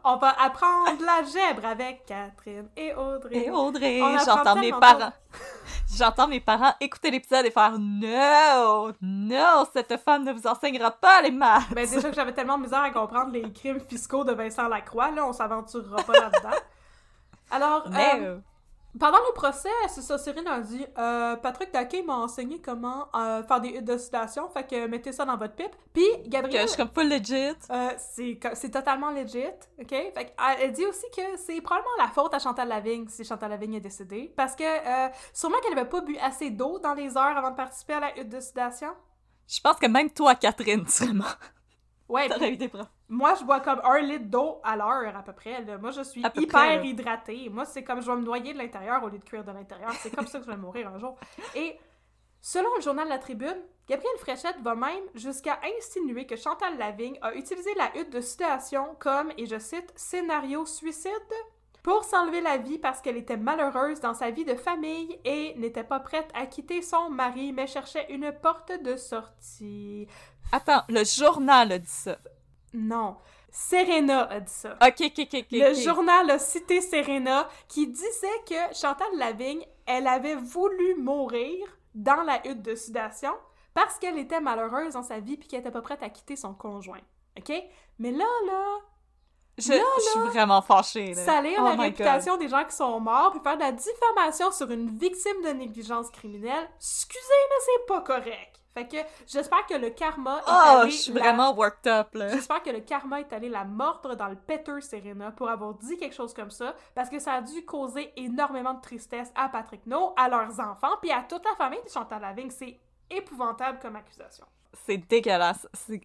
On va apprendre l'algèbre avec Catherine et Audrey. Et Audrey, j'entends mes parents. J'entends mes parents écouter l'épisode et faire No, no, cette femme ne vous enseignera pas les maths. Ben déjà que j'avais tellement de misère à comprendre les crimes fiscaux de Vincent Lacroix, là, on s'aventurera pas là-dedans. Alors, Mais, euh, pendant le procès, c'est ça, Cyril a dit euh, Patrick Daquet m'a enseigné comment euh, faire des huttes de sudation, fait que mettez ça dans votre pipe. Puis Gabrielle. Que je suis comme full legit. Euh, c'est totalement legit, ok? Fait elle dit aussi que c'est probablement la faute à Chantal Lavigne si Chantal Lavigne est décédée. Parce que sûrement qu'elle avait pas bu assez d'eau dans les heures avant de participer à la hutte de sudation. Je pense que même toi, Catherine, vraiment. Ouais. T'aurais eu des preuves. Moi, je bois comme un litre d'eau à l'heure, à peu près. Moi, je suis hyper hydratée. Moi, c'est comme je vais me noyer de l'intérieur au lieu de cuire de l'intérieur. C'est comme ça que je vais mourir un jour. Et selon le journal La Tribune, Gabrielle Fréchette va même jusqu'à insinuer que Chantal Lavigne a utilisé la hutte de situation comme, et je cite, scénario suicide pour s'enlever la vie parce qu'elle était malheureuse dans sa vie de famille et n'était pas prête à quitter son mari, mais cherchait une porte de sortie. Attends, le journal a dit ça. Non. Serena a dit ça. Ok, ok, ok, ok. Le journal a cité Serena qui disait que Chantal Lavigne, elle avait voulu mourir dans la hutte de sudation parce qu'elle était malheureuse dans sa vie puis qu'elle était pas prête à quitter son conjoint. OK? Mais là, là, je, suis vraiment fâchée. Là. Salir oh la réputation des gens qui sont morts, puis faire de la diffamation sur une victime de négligence criminelle, excusez, mais c'est pas correct. Fait que j'espère que le karma est oh, allé... je suis vraiment worked up, là. J'espère que le karma est allé la mordre dans le péteur Serena pour avoir dit quelque chose comme ça, parce que ça a dû causer énormément de tristesse à Patrick No, à leurs enfants, puis à toute la famille de Chantal Lavigne. C'est épouvantable comme accusation. C'est dégueulasse. C'est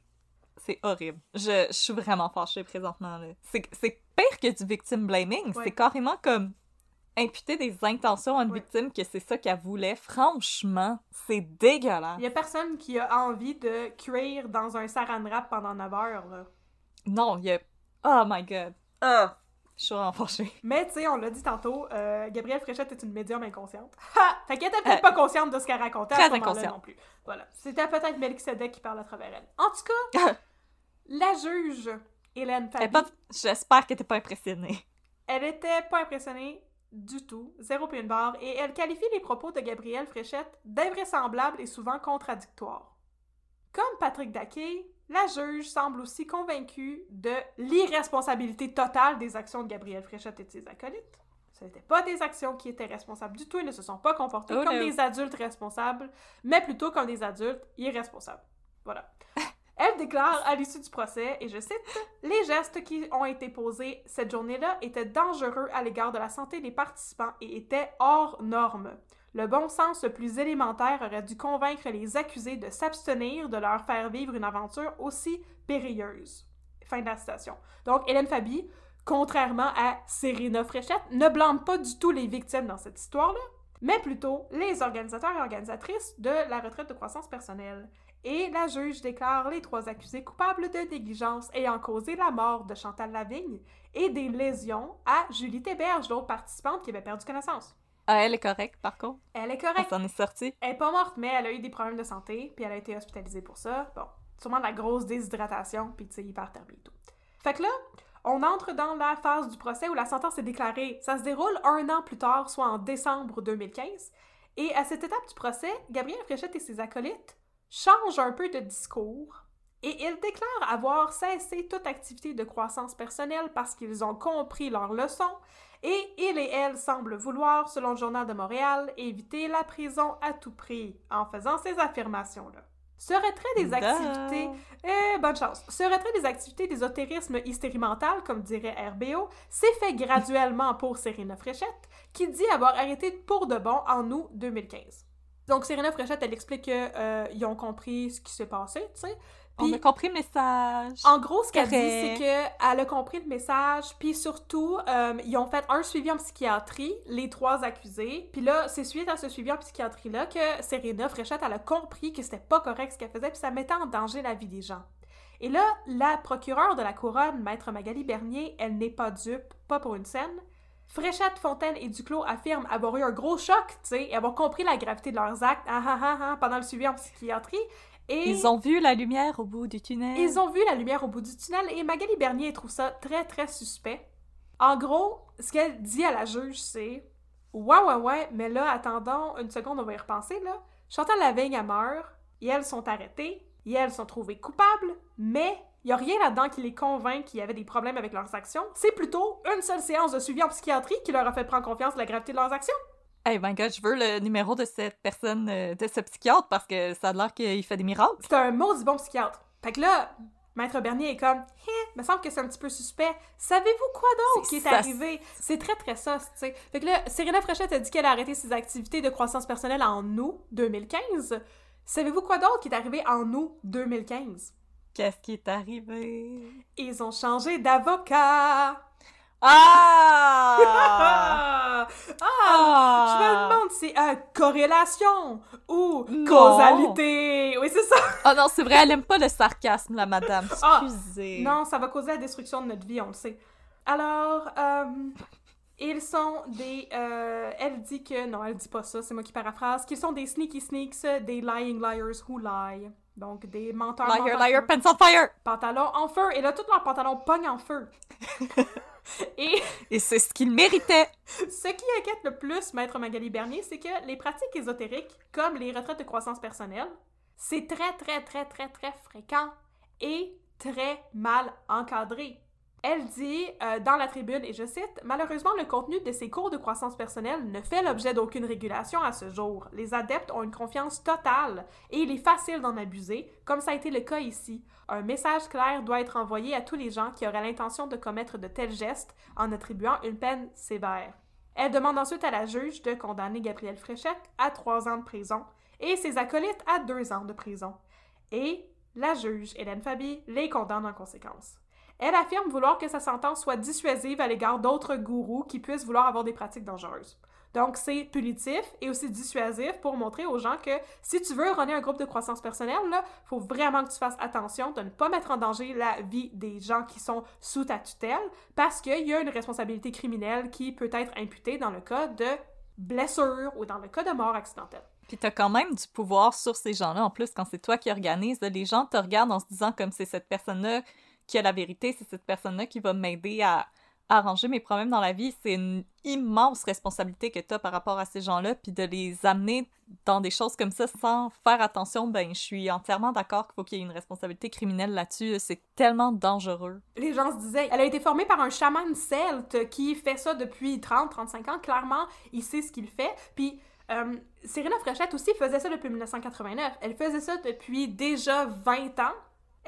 c'est horrible. Je, je, suis vraiment fâchée présentement. C'est pire que du victim blaming. C'est carrément comme imputer des intentions à une victime que c'est ça qu'elle voulait. Franchement, c'est dégueulasse. Il y a personne qui a envie de cuire dans un saran wrap pendant 9 heures. Là. Non, il y a... Oh my god. Ah! Je suis fâchée. Mais tu sais, on l'a dit tantôt, euh, Gabrielle Fréchette est une médium inconsciente. Ha! Fait qu'elle était peut-être euh, pas consciente de ce qu'elle racontait très à ce inconsciente. non plus. Voilà. C'était peut-être Melchizedek qui parle à travers elle. En tout cas, La juge, Hélène Fabi... J'espère qu'elle n'était pas impressionnée. Elle était pas impressionnée du tout, zéro puis une barre, et elle qualifie les propos de Gabrielle Fréchette d'invraisemblables et souvent contradictoires. Comme Patrick Daquet, la juge semble aussi convaincue de l'irresponsabilité totale des actions de Gabrielle Fréchette et de ses acolytes. Ce n'étaient pas des actions qui étaient responsables du tout, ils ne se sont pas comportés oh comme des adultes responsables, mais plutôt comme des adultes irresponsables. Voilà. Elle déclare à l'issue du procès, et je cite, Les gestes qui ont été posés cette journée-là étaient dangereux à l'égard de la santé des participants et étaient hors normes. Le bon sens le plus élémentaire aurait dû convaincre les accusés de s'abstenir de leur faire vivre une aventure aussi périlleuse. Fin de la citation. Donc, Hélène Fabi, contrairement à Serena Fréchette, ne blâme pas du tout les victimes dans cette histoire-là, mais plutôt les organisateurs et organisatrices de la retraite de croissance personnelle. Et la juge déclare les trois accusés coupables de négligence ayant causé la mort de Chantal Lavigne et des lésions à Julie Théberge, l'autre participante qui avait perdu connaissance. Ah, elle est correcte, par contre. Elle est correcte. Elle s'en est sortie. Elle est pas morte, mais elle a eu des problèmes de santé, puis elle a été hospitalisée pour ça. Bon, sûrement de la grosse déshydratation, puis tu sais, hyperthermie et tout. Fait que là, on entre dans la phase du procès où la sentence est déclarée. Ça se déroule un an plus tard, soit en décembre 2015. Et à cette étape du procès, Gabriel Fréchette et ses acolytes changent un peu de discours et ils déclarent avoir cessé toute activité de croissance personnelle parce qu'ils ont compris leur leçon et il et elle semblent vouloir, selon le Journal de Montréal, éviter la prison à tout prix en faisant ces affirmations-là. Ce retrait des activités, eh, bonne chance, ce retrait des activités d'ésotérisme hystérimental, comme dirait RBO, s'est fait graduellement pour Serena Fréchette, qui dit avoir arrêté pour de bon en août 2015. Donc, Serena Fréchette, elle explique qu'ils euh, ont compris ce qui s'est passé, tu sais. On a compris le message. En gros, ce qu'elle dit, c'est qu'elle a compris le message, puis surtout, euh, ils ont fait un suivi en psychiatrie, les trois accusés. Puis là, c'est suite à ce suivi en psychiatrie-là que Serena Fréchette, elle a compris que c'était pas correct ce qu'elle faisait, puis ça mettait en danger la vie des gens. Et là, la procureure de la couronne, Maître Magali Bernier, elle n'est pas dupe, pas pour une scène. Fréchette, Fontaine et Duclos affirment avoir eu un gros choc, tu sais, et avoir compris la gravité de leurs actes ah, ah, ah, pendant le suivi en psychiatrie. Et ils ont vu la lumière au bout du tunnel. Ils ont vu la lumière au bout du tunnel et Magali Bernier trouve ça très, très suspect. En gros, ce qu'elle dit à la juge, c'est Ouais, ouais, ouais, mais là, attendons une seconde, on va y repenser, là. Chantal Lavigne, elle meurt, et elles sont arrêtées, et elles sont trouvées coupables, mais il n'y a rien là-dedans qui les convainc qu'il y avait des problèmes avec leurs actions. C'est plutôt une seule séance de suivi en psychiatrie qui leur a fait prendre confiance de la gravité de leurs actions. Hey my god, je veux le numéro de cette personne, euh, de ce psychiatre, parce que ça a l'air qu'il fait des miracles. C'est un maudit bon psychiatre. Fait que là, Maître Bernier est comme, hé, me semble que c'est un petit peu suspect. Savez-vous quoi d'autre qui est arrivé? C'est très, très ça, tu sais. Fait que là, Serena Fréchette a dit qu'elle a arrêté ses activités de croissance personnelle en août 2015. Savez-vous quoi d'autre qui est arrivé en août 2015? Qu'est-ce qui est arrivé? Ils ont changé d'avocat! Ah! ah! Je me demande si euh, corrélation ou causalité? Oui, c'est ça. oh non, c'est vrai, elle aime pas le sarcasme, la madame. Ah! Excusez. non, ça va causer la destruction de notre vie, on le sait. Alors, euh, ils sont des. Euh, elle dit que. Non, elle dit pas ça, c'est moi qui paraphrase. Qu'ils sont des sneaky sneaks, des lying liars who lie. Donc, des menteurs. Liar, liar, pencil fire! Pantalons en feu. Et là, tous leurs pantalons pognent en feu. Et, Et c'est ce qu'il méritait. Ce qui inquiète le plus Maître Magali Bernier, c'est que les pratiques ésotériques, comme les retraites de croissance personnelle, c'est très, très, très, très, très fréquent et très mal encadré. Elle dit euh, dans la tribune, et je cite, Malheureusement, le contenu de ces cours de croissance personnelle ne fait l'objet d'aucune régulation à ce jour. Les adeptes ont une confiance totale et il est facile d'en abuser, comme ça a été le cas ici. Un message clair doit être envoyé à tous les gens qui auraient l'intention de commettre de tels gestes en attribuant une peine sévère. Elle demande ensuite à la juge de condamner Gabrielle Fréchette à trois ans de prison et ses acolytes à deux ans de prison. Et la juge, Hélène Fabi, les condamne en conséquence. Elle affirme vouloir que sa sentence soit dissuasive à l'égard d'autres gourous qui puissent vouloir avoir des pratiques dangereuses. Donc, c'est punitif et aussi dissuasif pour montrer aux gens que si tu veux runner un groupe de croissance personnelle, il faut vraiment que tu fasses attention de ne pas mettre en danger la vie des gens qui sont sous ta tutelle parce qu'il y a une responsabilité criminelle qui peut être imputée dans le cas de blessure ou dans le cas de mort accidentelle. Puis t'as quand même du pouvoir sur ces gens-là. En plus, quand c'est toi qui organises, les gens te regardent en se disant comme c'est cette personne-là qui a la vérité, c'est cette personne-là qui va m'aider à, arranger mes problèmes dans la vie. C'est une immense responsabilité que tu as par rapport à ces gens-là, puis de les amener dans des choses comme ça sans faire attention, ben je suis entièrement d'accord qu'il faut qu'il y ait une responsabilité criminelle là-dessus. C'est tellement dangereux. Les gens se disaient, elle a été formée par un chaman celte qui fait ça depuis 30-35 ans. Clairement, il sait ce qu'il fait. Puis euh, Fréchette aussi faisait ça depuis 1989. Elle faisait ça depuis déjà 20 ans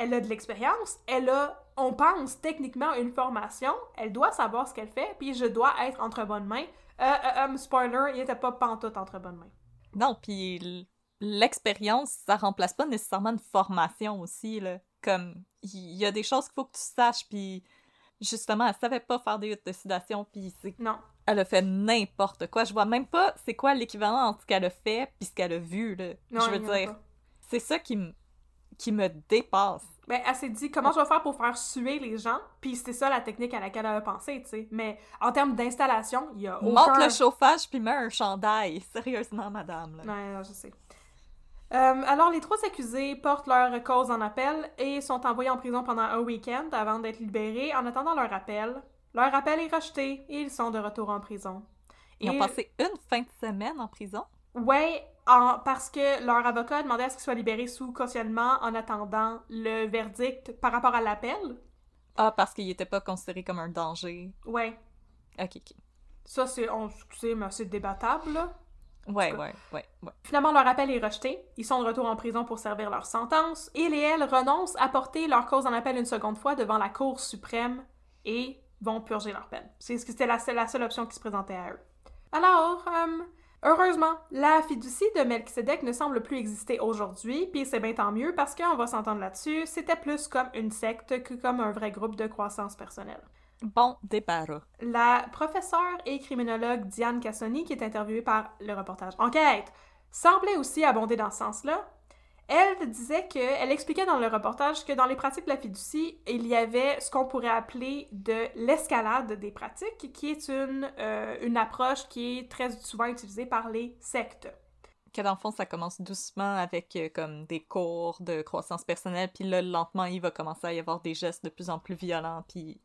elle a de l'expérience, elle a, on pense, techniquement une formation, elle doit savoir ce qu'elle fait, puis je dois être entre bonnes mains. Euh, euh, euh spoiler, il était pas pantoute entre bonnes mains. Non, puis l'expérience, ça remplace pas nécessairement une formation aussi, là. Comme, il y a des choses qu'il faut que tu saches, puis justement, elle savait pas faire des huttes puis c'est... Non. Elle a fait n'importe quoi. Je vois même pas c'est quoi l'équivalent entre ce qu'elle a fait puis ce qu'elle a vu, là. Non, je veux dire, c'est ça qui me dépasse. Ben, elle s'est dit comment je vais faire pour faire suer les gens, puis c'était ça la technique à laquelle elle a pensé, tu sais. Mais en termes d'installation, il y a aucun... Monte le chauffage puis mets un chandail. Sérieusement, madame. Là. Non, je sais. Euh, alors, les trois accusés portent leur cause en appel et sont envoyés en prison pendant un week-end avant d'être libérés en attendant leur appel. Leur appel est rejeté et ils sont de retour en prison. Ils ont passé une fin de semaine en prison? Ouais, en, parce que leur avocat a demandé à ce qu'ils soient libérés sous cautionnement en attendant le verdict par rapport à l'appel. Ah, parce qu'ils n'étaient pas considérés comme un danger. Ouais. Ok, ok. Ça, c'est, on, mais c'est débattable, là. Ouais, ouais, ouais, Finalement, leur appel est rejeté. Ils sont de retour en prison pour servir leur sentence. Il et elle renoncent à porter leur cause en appel une seconde fois devant la Cour suprême et vont purger leur peine. C'est ce que c'était la, la, seule option qui se présentait à eux. Alors, euh, heureusement, la fiducie de Melchizedek ne semble plus exister aujourd'hui, puis c'est bien tant mieux parce qu'on va s'entendre là-dessus, c'était plus comme une secte que comme un vrai groupe de croissance personnelle. Bon débarras. La professeure et criminologue Diane Cassoni, qui est interviewée par le reportage Enquête, semblait aussi abonder dans ce sens-là. Elle disait que, elle expliquait dans le reportage que dans les pratiques de la fiducie, il y avait ce qu'on pourrait appeler de l'escalade des pratiques, qui est une, euh, une approche qui est très souvent utilisée par les sectes que dans le fond, ça commence doucement avec euh, comme des cours de croissance personnelle, puis là, lentement, il va commencer à y avoir des gestes de plus en plus violents, puis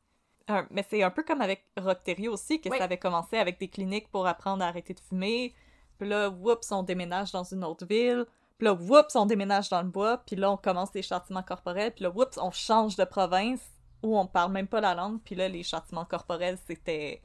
mais c'est un peu comme avec Rocterio aussi, que ça avait commencé avec des cliniques pour apprendre à arrêter de fumer. Puis là, whoops, on déménage dans une autre ville. Puis là, whoops, on déménage dans le bois. Puis là, on commence les châtiments corporels. Puis là, whoops, on change de province où on parle même pas la langue. Puis là, les châtiments corporels, c'était...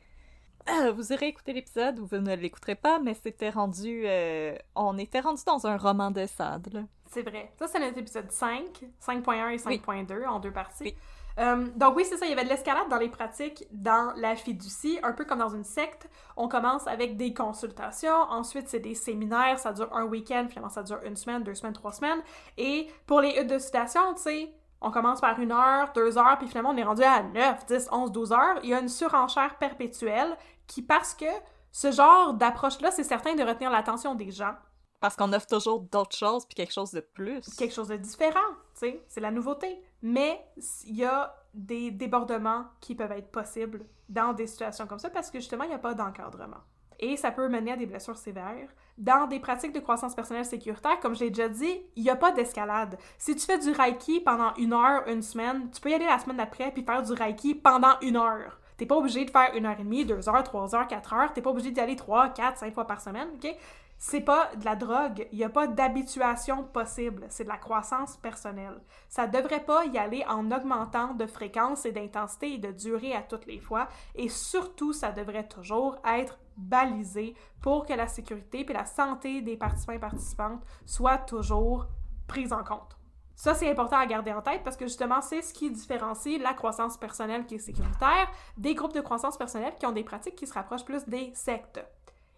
Euh, vous irez écouter l'épisode ou vous ne l'écouterez pas, mais c'était rendu... Euh, on était rendu dans un roman de Sade, C'est vrai. Ça, c'est notre épisode 5, 5.1 et 5.2 en deux parties. Euh, donc oui, c'est ça, il y avait de l'escalade dans les pratiques dans la fiducie, un peu comme dans une secte. On commence avec des consultations, ensuite c'est des séminaires, ça dure un week-end, finalement ça dure une semaine, deux semaines, trois semaines. Et pour les huttes de citation, tu sais, on commence par une heure, deux heures, puis finalement on est rendu à 9, 10, 11, 12 heures. Il y a une surenchère perpétuelle qui, parce que ce genre d'approche-là, c'est certain de retenir l'attention des gens. Parce qu'on offre toujours d'autres choses puis quelque chose de plus. Quelque chose de différent, tu sais, c'est la nouveauté. Mais il y a des débordements qui peuvent être possibles dans des situations comme ça parce que justement, il n'y a pas d'encadrement. Et ça peut mener à des blessures sévères. Dans des pratiques de croissance personnelle sécuritaire, comme je l'ai déjà dit, il n'y a pas d'escalade. Si tu fais du Reiki pendant une heure, une semaine, tu peux y aller la semaine d'après puis faire du Reiki pendant une heure. T'es pas obligé de faire une heure et demie, deux heures, trois heures, quatre heures. T'es pas obligé d'y aller trois, quatre, cinq fois par semaine, ok? c'est pas de la drogue, il n'y a pas d'habituation possible, c'est de la croissance personnelle. Ça devrait pas y aller en augmentant de fréquence et d'intensité et de durée à toutes les fois, et surtout, ça devrait toujours être balisé pour que la sécurité et la santé des participants et participantes soient toujours prises en compte. Ça, c'est important à garder en tête parce que justement, c'est ce qui différencie la croissance personnelle qui est sécuritaire des groupes de croissance personnelle qui ont des pratiques qui se rapprochent plus des sectes.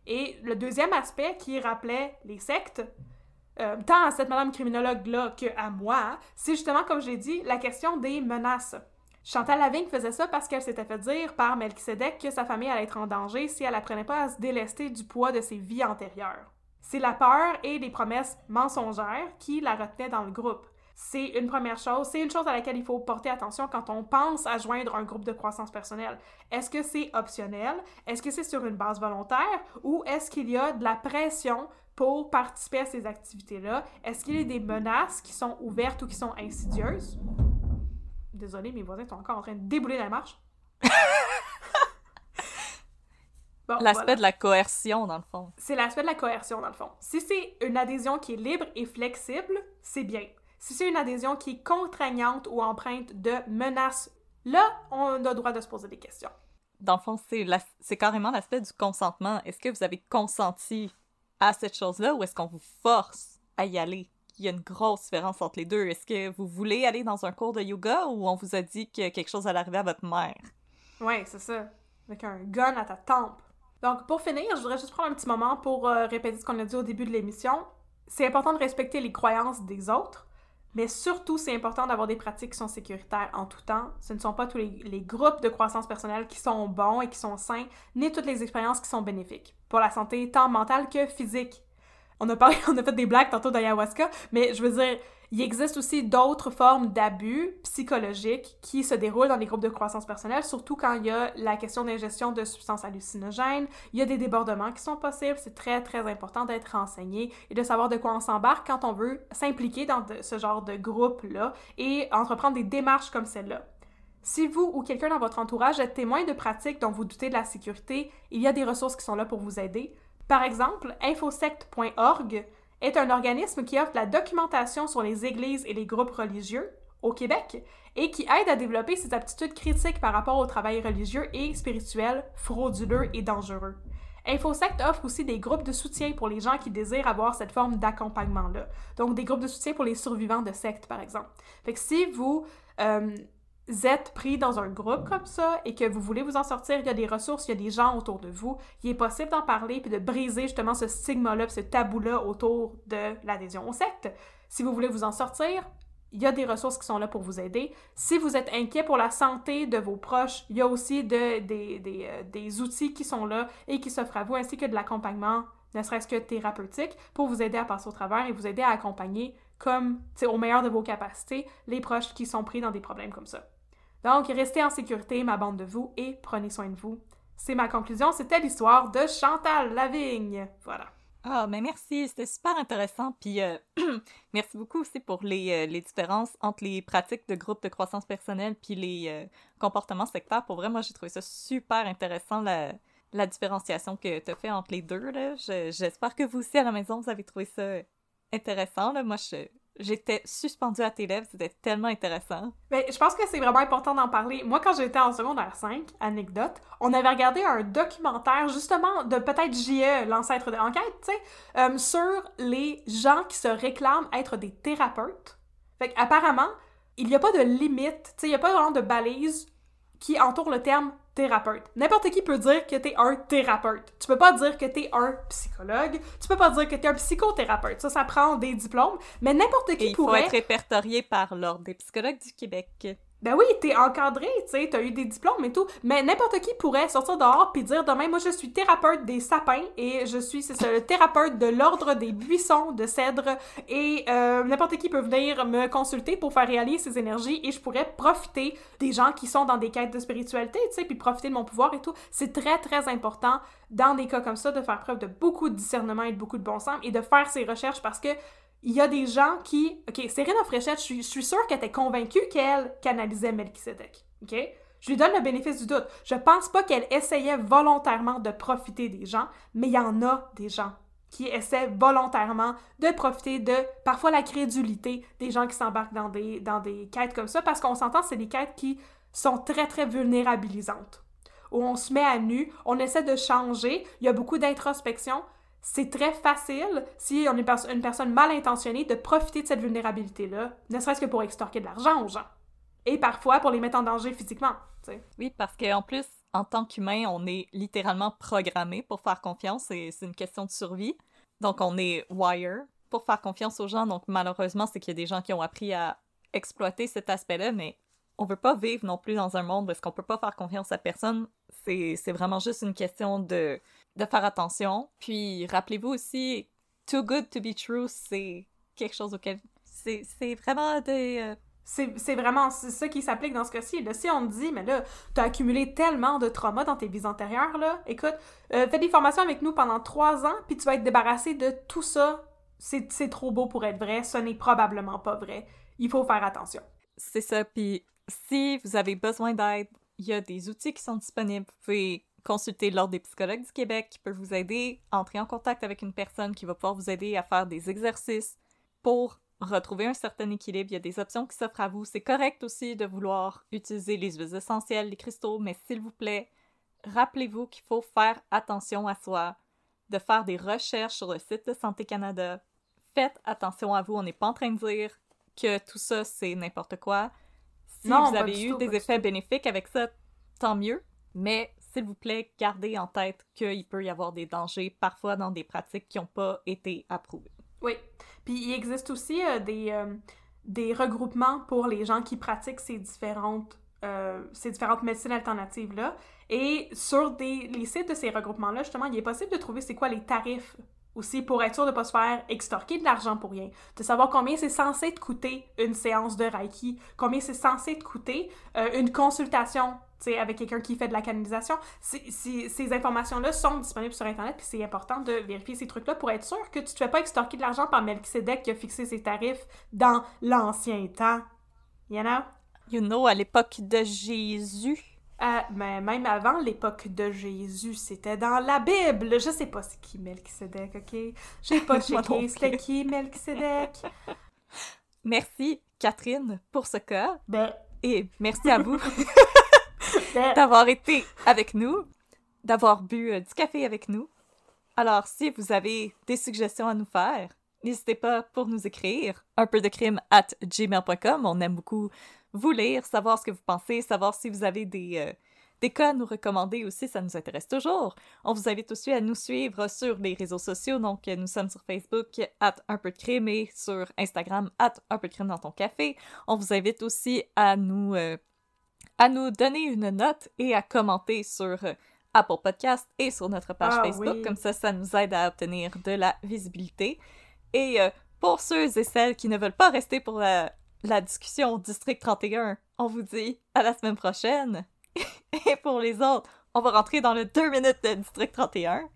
Et le deuxième aspect qui rappelait les sectes, euh, tant à cette madame criminologue-là qu'à moi, c'est justement, comme j'ai dit, la question des menaces. Chantal Lavigne faisait ça parce qu'elle s'était fait dire par Melchizedek que sa famille allait être en danger si elle apprenait pas à se délester du poids de ses vies antérieures. C'est la peur et les promesses mensongères qui la retenaient dans le groupe. C'est une première chose, c'est une chose à laquelle il faut porter attention quand on pense à joindre un groupe de croissance personnelle. Est-ce que c'est optionnel? Est-ce que c'est sur une base volontaire? Ou est-ce qu'il y a de la pression pour participer à ces activités-là? Est-ce qu'il y a des menaces qui sont ouvertes ou qui sont insidieuses? Désolée, mes voisins sont encore en train de débouler la marche. l'aspect de la coercion, dans le fond. C'est l'aspect de la coercion, dans le fond. Si c'est une adhésion qui est libre et flexible, c'est bien. Si c'est une adhésion qui est contraignante ou empreinte de menaces, là, on a le droit de se poser des questions. Dans le fond, c'est carrément l'aspect du consentement. Est-ce que vous avez consenti à cette chose-là ou est-ce qu'on vous force à y aller? y a une grosse différence entre les deux. Est-ce que vous voulez aller dans un cours de yoga ou on vous a dit que quelque chose allait arriver à votre mère? Ouais, c'est ça. Avec un gun à ta tempe. Donc, pour finir, je voudrais juste prendre un petit moment pour euh, répéter ce qu'on a dit au début de l'émission. C'est important de respecter les croyances des autres, mais surtout, c'est important d'avoir des pratiques qui sont sécuritaires en tout temps. Ce ne sont pas tous les, groupes de croissance personnelle qui sont bons et qui sont sains, ni toutes les expériences qui sont bénéfiques pour la santé tant mentale que physique. On a parlé, on a fait des blagues tantôt d'ayahuasca, mais je veux dire, il existe aussi d'autres formes d'abus psychologiques qui se déroulent dans les groupes de croissance personnelle, surtout quand il y a la question d'ingestion de substances hallucinogènes, il y a des débordements qui sont possibles. C'est très, très important d'être renseigné et de savoir de quoi on s'embarque quand on veut s'impliquer dans ce genre de groupe-là et entreprendre des démarches comme celle-là. Si vous ou quelqu'un dans votre entourage êtes témoin de pratiques dont vous doutez de la sécurité, il y a des ressources qui sont là pour vous aider. Par exemple, infosect.org est un organisme qui offre la documentation sur les églises et les groupes religieux au Québec et qui aide à développer ses aptitudes critiques par rapport au travail religieux et spirituel frauduleux et dangereux. InfoSect offre aussi des groupes de soutien pour les gens qui désirent avoir cette forme d'accompagnement-là. Donc, des groupes de soutien pour les survivants de sectes, par exemple. Fait que si vous euh, êtes pris dans un groupe comme ça et que vous voulez vous en sortir, il y a des ressources, il y a des gens autour de vous, il est possible d'en parler puis de briser justement ce stigma-là, ce tabou-là autour de l'adhésion aux sectes. Si vous voulez vous en sortir, il y a des ressources qui sont là pour vous aider. Si vous êtes inquiet pour la santé de vos proches, il y a aussi de, des, des, euh, des outils qui sont là et qui s'offrent à vous, ainsi que de l'accompagnement, ne serait-ce que thérapeutique, pour vous aider à passer au travers et vous aider à accompagner comme au meilleur de vos capacités les proches qui sont pris dans des problèmes comme ça. Donc, restez en sécurité, ma bande de vous, et prenez soin de vous. C'est ma conclusion. C'était l'histoire de Chantal Lavigne. Voilà. Ah, mais merci, c'était super intéressant. Puis euh, merci beaucoup aussi pour les, euh, les, différences entre les pratiques de groupe de croissance personnelle puis les euh, comportements sectaires. Pour vrai, moi, j'ai trouvé ça super intéressant, la, la différenciation que tu as fait entre les deux. J'espère que vous aussi, à la maison, vous avez trouvé ça intéressant. Là. Moi, je, J'étais suspendue à tes lèvres, c'était tellement intéressant. Mais je pense que c'est vraiment important d'en parler. Moi, quand j'étais en secondaire 5, anecdote, on avait regardé un documentaire justement de peut-être JE, l'ancêtre de l'enquête, tu sais, euh, sur les gens qui se réclament être des thérapeutes. Fait qu'apparemment, il n'y a pas de limite, tu sais, il n'y a pas vraiment de balise qui entoure le terme thérapeute. N'importe qui peut dire que t'es un thérapeute. Tu peux pas dire que t'es un psychologue. Tu peux pas dire que t'es un psychothérapeute. Ça, ça prend des diplômes. Mais n'importe qui pourrait... Il faut être répertorié par l'Ordre des psychologues du Québec. Ben oui, t'es encadré, tu sais, t'as eu des diplômes et tout, mais n'importe qui pourrait sortir dehors puis dire demain, moi je suis thérapeute des sapins et je suis, c'est ça, le thérapeute de l'ordre des buissons de cèdre et euh, n'importe qui peut venir me consulter pour faire réaliser ses énergies et je pourrais profiter des gens qui sont dans des quêtes de spiritualité, tu sais, puis profiter de mon pouvoir et tout. C'est très, très important dans des cas comme ça de faire preuve de beaucoup de discernement et de beaucoup de bon sens et de faire ses recherches parce que il y a des gens qui. OK, Serena Fréchette, je suis, sûre qu'elle était convaincue qu'elle canalisait Melchizedek. OK? Je lui donne le bénéfice du doute. Je pense pas qu'elle essayait volontairement de profiter des gens, mais il y en a des gens qui essaient volontairement de profiter de parfois la crédulité des gens qui s'embarquent dans des, dans des quêtes comme ça, parce qu'on s'entend, c'est des quêtes qui sont très, très vulnérabilisantes. Où on se met à nu, on essaie de changer, il y a beaucoup d'introspection, c'est très facile, si on est une personne mal intentionnée, de profiter de cette vulnérabilité-là, ne serait-ce que pour extorquer de l'argent aux gens. Et parfois pour les mettre en danger physiquement. Oui, parce qu'en plus, en tant qu'humain, on est littéralement programmé pour faire confiance et c'est une question de survie. Donc on est wire pour faire confiance aux gens. Donc malheureusement, c'est qu'il y a des gens qui ont appris à exploiter cet aspect-là, mais on veut pas vivre non plus dans un monde où est-ce qu'on peut pas faire confiance à personne. C'est vraiment juste une question de de faire attention. Puis rappelez-vous aussi, too good to be true, c'est quelque chose auquel c'est vraiment des. Euh, c'est vraiment ça qui s'applique dans ce cas-ci. Si on te dit, mais là, t'as accumulé tellement de traumas dans tes vies antérieures, là, écoute, euh, fais des formations avec nous pendant trois ans, puis tu vas être débarrassé de tout ça. C'est trop beau pour être vrai, ce n'est probablement pas vrai. Il faut faire attention. C'est ça, puis si vous avez besoin d'aide, il y a des outils qui sont disponibles. Vous pouvez consulter l'Ordre des psychologues du Québec qui peut vous aider à entrer en contact avec une personne qui va pouvoir vous aider à faire des exercices pour retrouver un certain équilibre. Il y a des options qui s'offrent à vous. C'est correct aussi de vouloir utiliser les huiles essentielles, les cristaux, mais s'il vous plaît, rappelez-vous qu'il faut faire attention à soi, de faire des recherches sur le site de Santé Canada. faites attention à vous. On n'est pas en train de dire que tout ça, c'est n'importe quoi. Si vous avez eu des effets bénéfiques avec ça, tant mieux. Mais s'il vous plaît, gardez en tête qu'il peut y avoir des dangers parfois dans des pratiques qui n'ont pas été approuvées. Oui. Puis il existe aussi euh, des, euh, des regroupements pour les gens qui pratiquent ces différentes, euh, ces différentes médecines alternatives-là. Et sur des, les sites de ces regroupements-là, justement, il est possible de trouver c'est quoi les tarifs aussi pour être sûr de ne pas se faire extorquer de l'argent pour rien. De savoir combien c'est censé te coûter une séance de Reiki, combien c'est censé te coûter une consultation avec quelqu'un qui fait de la canalisation. ces informations-là sont disponibles sur Internet, puis c'est important de vérifier ces trucs-là pour être sûr que tu te fais pas extorquer de l'argent par Melchizedek qui a fixé ses tarifs dans l'ancien temps. You know? You know, à l'époque de Jésus. Euh, mais même avant l'époque de Jésus, c'était dans la Bible. Je sais pas c'est qui Melchizedek, ok? J'ai pas checké c'était qui Melchizedek. Merci, Catherine, pour ce cas. Ben... Et merci à vous d'avoir été avec nous, d'avoir bu euh, du café avec nous. Alors, si vous avez des suggestions à nous faire, n'hésitez pas pour nous écrire un peu de crime at gmail.com. On aime beaucoup vous lire, savoir ce que vous pensez, savoir si vous avez des, euh, des cas à nous recommander aussi, ça nous intéresse toujours. On vous invite aussi à nous suivre sur les réseaux sociaux. Donc, nous sommes sur Facebook, at un peu de crime, et sur Instagram, at un peu de crime dans ton café. On vous invite aussi à nous euh, à nous donner une note et à commenter sur euh, Apple Podcast et sur notre page ah Facebook. Comme ça, ça nous aide à obtenir de la visibilité. Et euh, pour ceux et celles qui ne veulent pas rester pour la, la discussion District 31, on vous dit à la semaine prochaine. et pour les autres, on va rentrer dans le 2 minutes de District 31.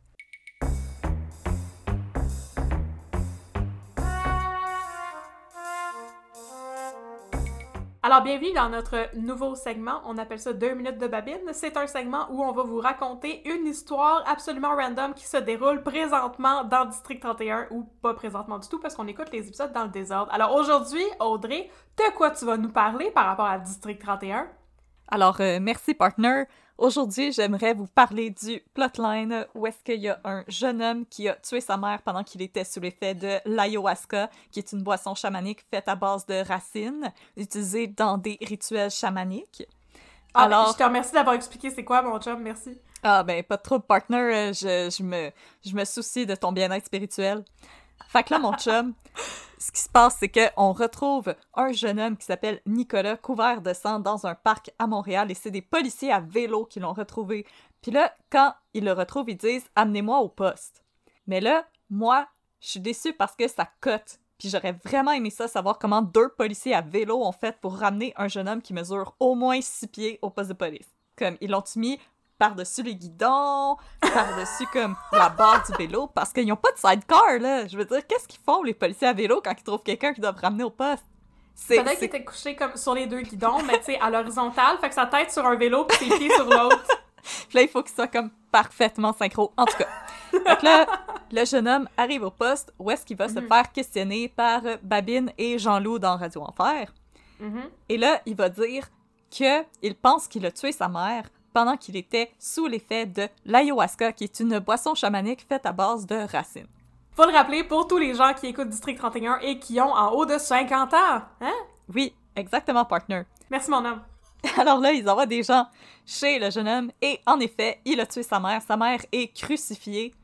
Alors, bienvenue dans notre nouveau segment. On appelle ça deux minutes de babine. C'est un segment où on va vous raconter une histoire absolument random qui se déroule présentement dans District 31 ou pas présentement du tout parce qu'on écoute les épisodes dans le désordre. Alors aujourd'hui, Audrey, de quoi tu vas nous parler par rapport à District 31? Alors, euh, merci, partner. Aujourd'hui, j'aimerais vous parler du plotline où est-ce qu'il y a un jeune homme qui a tué sa mère pendant qu'il était sous l'effet de l'ayahuasca, qui est une boisson chamanique faite à base de racines, utilisée dans des rituels chamaniques. Ah, Alors, je te remercie d'avoir expliqué c'est quoi, mon chum, merci. Ah ben, pas trop partner, euh, je, je, me, je me soucie de ton bien-être spirituel. Fait que là, mon chum, ce qui se passe, c'est qu'on retrouve un jeune homme qui s'appelle Nicolas, couvert de sang dans un parc à Montréal, et c'est des policiers à vélo qui l'ont retrouvé. Puis là, quand ils le retrouvent, ils disent Amenez-moi au poste. Mais là, moi, je suis déçue parce que ça cote. Puis j'aurais vraiment aimé ça, savoir comment deux policiers à vélo ont fait pour ramener un jeune homme qui mesure au moins six pieds au poste de police. Comme, ils l'ont mis par-dessus les guidons, par-dessus comme la barre du vélo, parce qu'ils n'ont pas de sidecar, là. Je veux dire, qu'est-ce qu'ils font, les policiers à vélo, quand ils trouvent quelqu'un qu'ils doivent ramener au poste? Peut-être qu'il était couché comme sur les deux guidons, mais tu sais, à l'horizontale, fait que sa tête sur un vélo puis ses pieds sur l'autre. Puis là, il faut qu'il soit comme parfaitement synchro. En tout cas. Donc là, le jeune homme arrive au poste où est-ce qu'il va se mhm. faire questionner par Babine et Jean-Loup dans Radio Enfer. Mhm. Et là, il va dire qu'il pense qu'il a tué sa mère pendant qu'il était sous l'effet de l'ayahuasca, qui est une boisson chamanique faite à base de racines. Faut le rappeler pour tous les gens qui écoutent District 31 et qui ont en haut de 50 ans, hein? Oui, exactement, partner. Merci, mon homme. Alors là, ils envoient des gens chez le jeune homme et en effet, il a tué sa mère. Sa mère est crucifiée.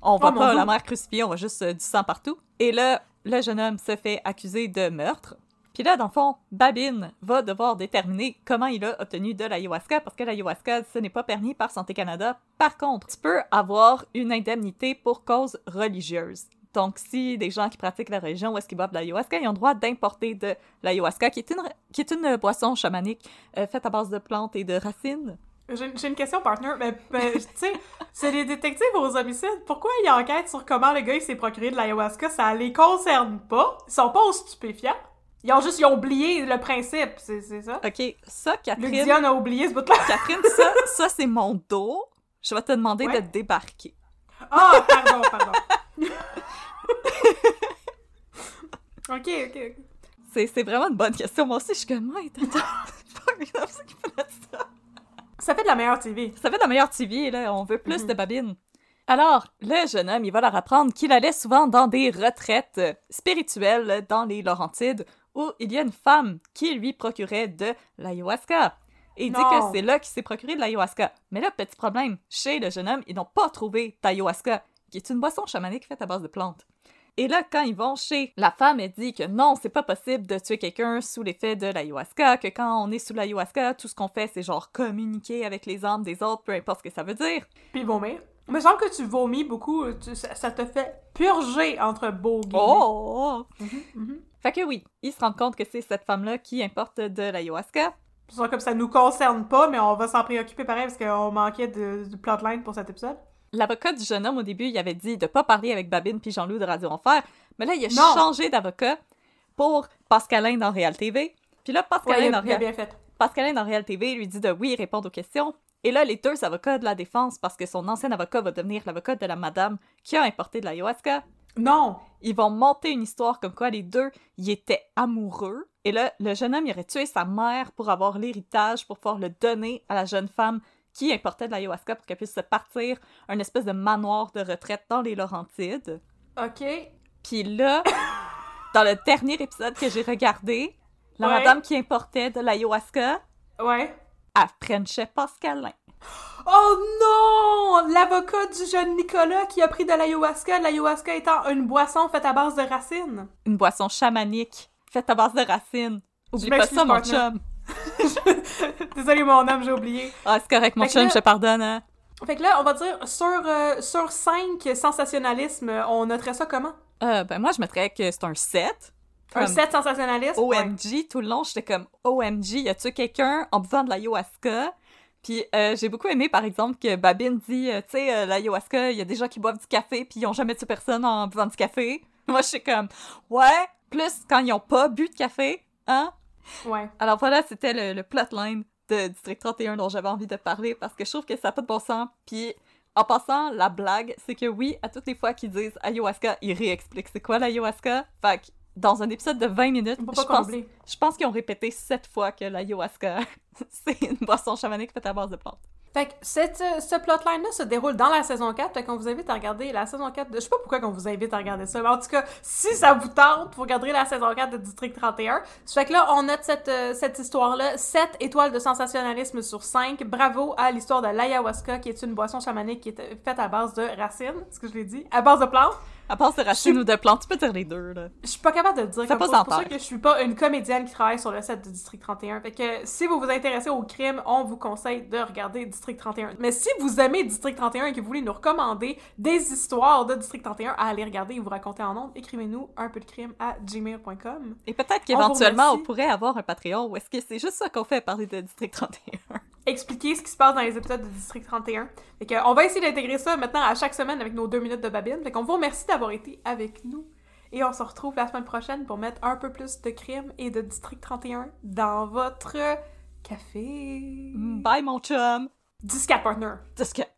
On voit oh, pas la mère crucifiée, on voit juste euh, du sang partout. Et là, le jeune homme se fait accuser de meurtre. Puis là, dans le fond, Babine va devoir déterminer comment il a obtenu de l'ayahuasca, parce que l'ayahuasca, ce n'est pas permis par Santé Canada. Par contre, tu peux avoir une indemnité pour cause religieuse. Donc, si des gens qui pratiquent la religion ou est-ce qu'ils boivent de l'ayahuasca, ils ont droit d'importer de l'ayahuasca, qui, est une, qui est une boisson chamanique euh, faite à base de plantes et de racines. J'ai une question, partner. Mais, tu sais, c'est les détectives aux homicides. Pourquoi ils enquêtent sur comment le gars s'est procuré de l'ayahuasca? Ça les concerne pas. Ils sont pas aux stupéfiants. Ils ont juste ils ont oublié le principe, c'est ça? OK, ça, Catherine... Luc Dion a oublié ce bout-là. Catherine, ça, ça c'est mon dos. Je vais te demander de débarquer. Ah, oh, pardon, pardon. OK, OK, OK. C'est vraiment une bonne question. Moi aussi, je suis comme, ouais, attends, ça. Ça fait de la meilleure TV. Ça fait de la meilleure TV, là. On veut plus mhm. de babines. Alors, le jeune homme, il va leur apprendre qu'il allait souvent dans des retraites spirituelles dans les Laurentides où il y a une femme qui lui procurait de l'ayahuasca. Et il dit que c'est là qu'il s'est procuré de l'ayahuasca. Mais là, petit problème, chez le jeune homme, ils n'ont pas trouvé d'ayahuasca, qui est une boisson chamanique faite à base de plantes. Et là, quand ils vont chez la femme, elle dit que non, c'est pas possible de tuer quelqu'un sous l'effet de l'ayahuasca, que quand on est sous l'ayahuasca, tout ce qu'on fait, c'est genre communiquer avec les âmes des autres, peu importe ce que ça veut dire. Puis vomir. Il me semble que tu vomis beaucoup, ça, te fait purger entre beaux guillemets. Oh! Mhm, fait que oui, ils se rendent compte que c'est cette femme-là qui importe de l'ayahuasca. C'est comme ça nous concerne pas, mais on va s'en préoccuper pareil parce qu'on manquait de, de plotline pour cet épisode. L'avocat du jeune homme, au début, il avait dit de pas parler avec Babine puis Jean-Loup de Radio Enfer. Mais là, il a changé d'avocat pour Pascalin dans Real TV. Puis là, Pascalin, dans, Real... Pascalin dans Real TV lui dit de oui répondre aux questions. Et là, les deux avocats de la défense, parce que son ancien avocat va devenir l'avocat de la madame qui a importé de l'ayahuasca. Non! Ils vont monter une histoire comme quoi les deux, ils étaient amoureux. Et là, le jeune homme, il aurait tué sa mère pour avoir l'héritage, pour pouvoir le donner à la jeune femme qui importait de l'ayahuasca pour qu'elle puisse se partir un espèce de manoir de retraite dans les Laurentides. OK. Puis là, dans le dernier épisode que j'ai regardé, la madame qui importait de l'ayahuasca, ouais. elle Pascalin. Oh non! L'avocat du jeune Nicolas qui a pris de l'ayahuasca, l'ayahuasca étant une boisson faite à base de racines. Une boisson chamanique faite à base de racines. Oublie pas ça, mon chum. Désolé, mon âme, j'ai oublié. Ah, c'est correct, mon chum, je te pardonne. Hein. Fait que là, on va dire, sur, euh, sur 5 sensationnalisme, on noterait ça comment? Euh, ben moi, je mettrais que c'est un 7. Un 7 sensationnalisme? OMG, tout le long, j'étais comme OMG, y a-tu quelqu'un en buvant de l'ayahuasca? Puis euh, j'ai beaucoup aimé, par exemple, que Babine dit, euh, tu sais, euh, l'ayahuasca, il y a des gens qui boivent du café, puis ils ont jamais tué personne en buvant du café. Moi, je suis comme, ouais, plus quand ils ont pas bu de café, hein? Ouais. Alors voilà, c'était le, le plotline de District 31 dont j'avais envie de parler parce que je trouve que ça n'a pas de bon sens. Puis en passant, la blague, c'est que oui, à toutes les fois qu'ils disent ayahuasca, ils réexpliquent c'est quoi l'ayahuasca. Fait que dans un épisode de 20 minutes, je pense, je pense qu'ils ont répété sept fois que l'ayahuasca, c'est une boisson chamanique faite à base de plantes. Fait que cette, euh, ce plotline-là se déroule dans la saison 4, fait qu'on vous invite à regarder la saison 4 de... Je sais pas pourquoi qu'on vous invite à regarder ça, mais en tout cas, si ça vous tente, vous regarderez la saison 4 de District 31. Fait que là, on note cette, euh, cette histoire-là, 7 étoiles de sensationnalisme sur 5. Bravo à l'histoire de l'ayahuasca, qui est une boisson chamanique qui est faite à base de racines, ce que je l'ai dit, à base de plantes. À part de racines ou de plantes, tu peux dire les deux, là. Je suis pas capable de le dire. C'est pour ça que je suis pas une comédienne qui travaille sur le set de District 31. Fait que si vous vous intéressez au crime, on vous conseille de regarder District 31. Mais si vous aimez District 31 et que vous voulez nous recommander des histoires de District 31 à aller regarder et vous raconter en nombre, écrivez-nous un peu de crime à gmail.com. Et peut-être qu'éventuellement, on, pourrait avoir un Patreon ou est-ce que c'est juste ça qu'on fait parler de District 31? Expliquer ce qui se passe dans les épisodes de District 31. Fait que, on va essayer d'intégrer ça maintenant à chaque semaine avec nos deux minutes de babine. Fait qu'on vous remercie d'avoir été avec nous. Et on se retrouve la semaine prochaine pour mettre un peu plus de crime et de District 31 dans votre café. Bye mon chum! Discat partner. Discat.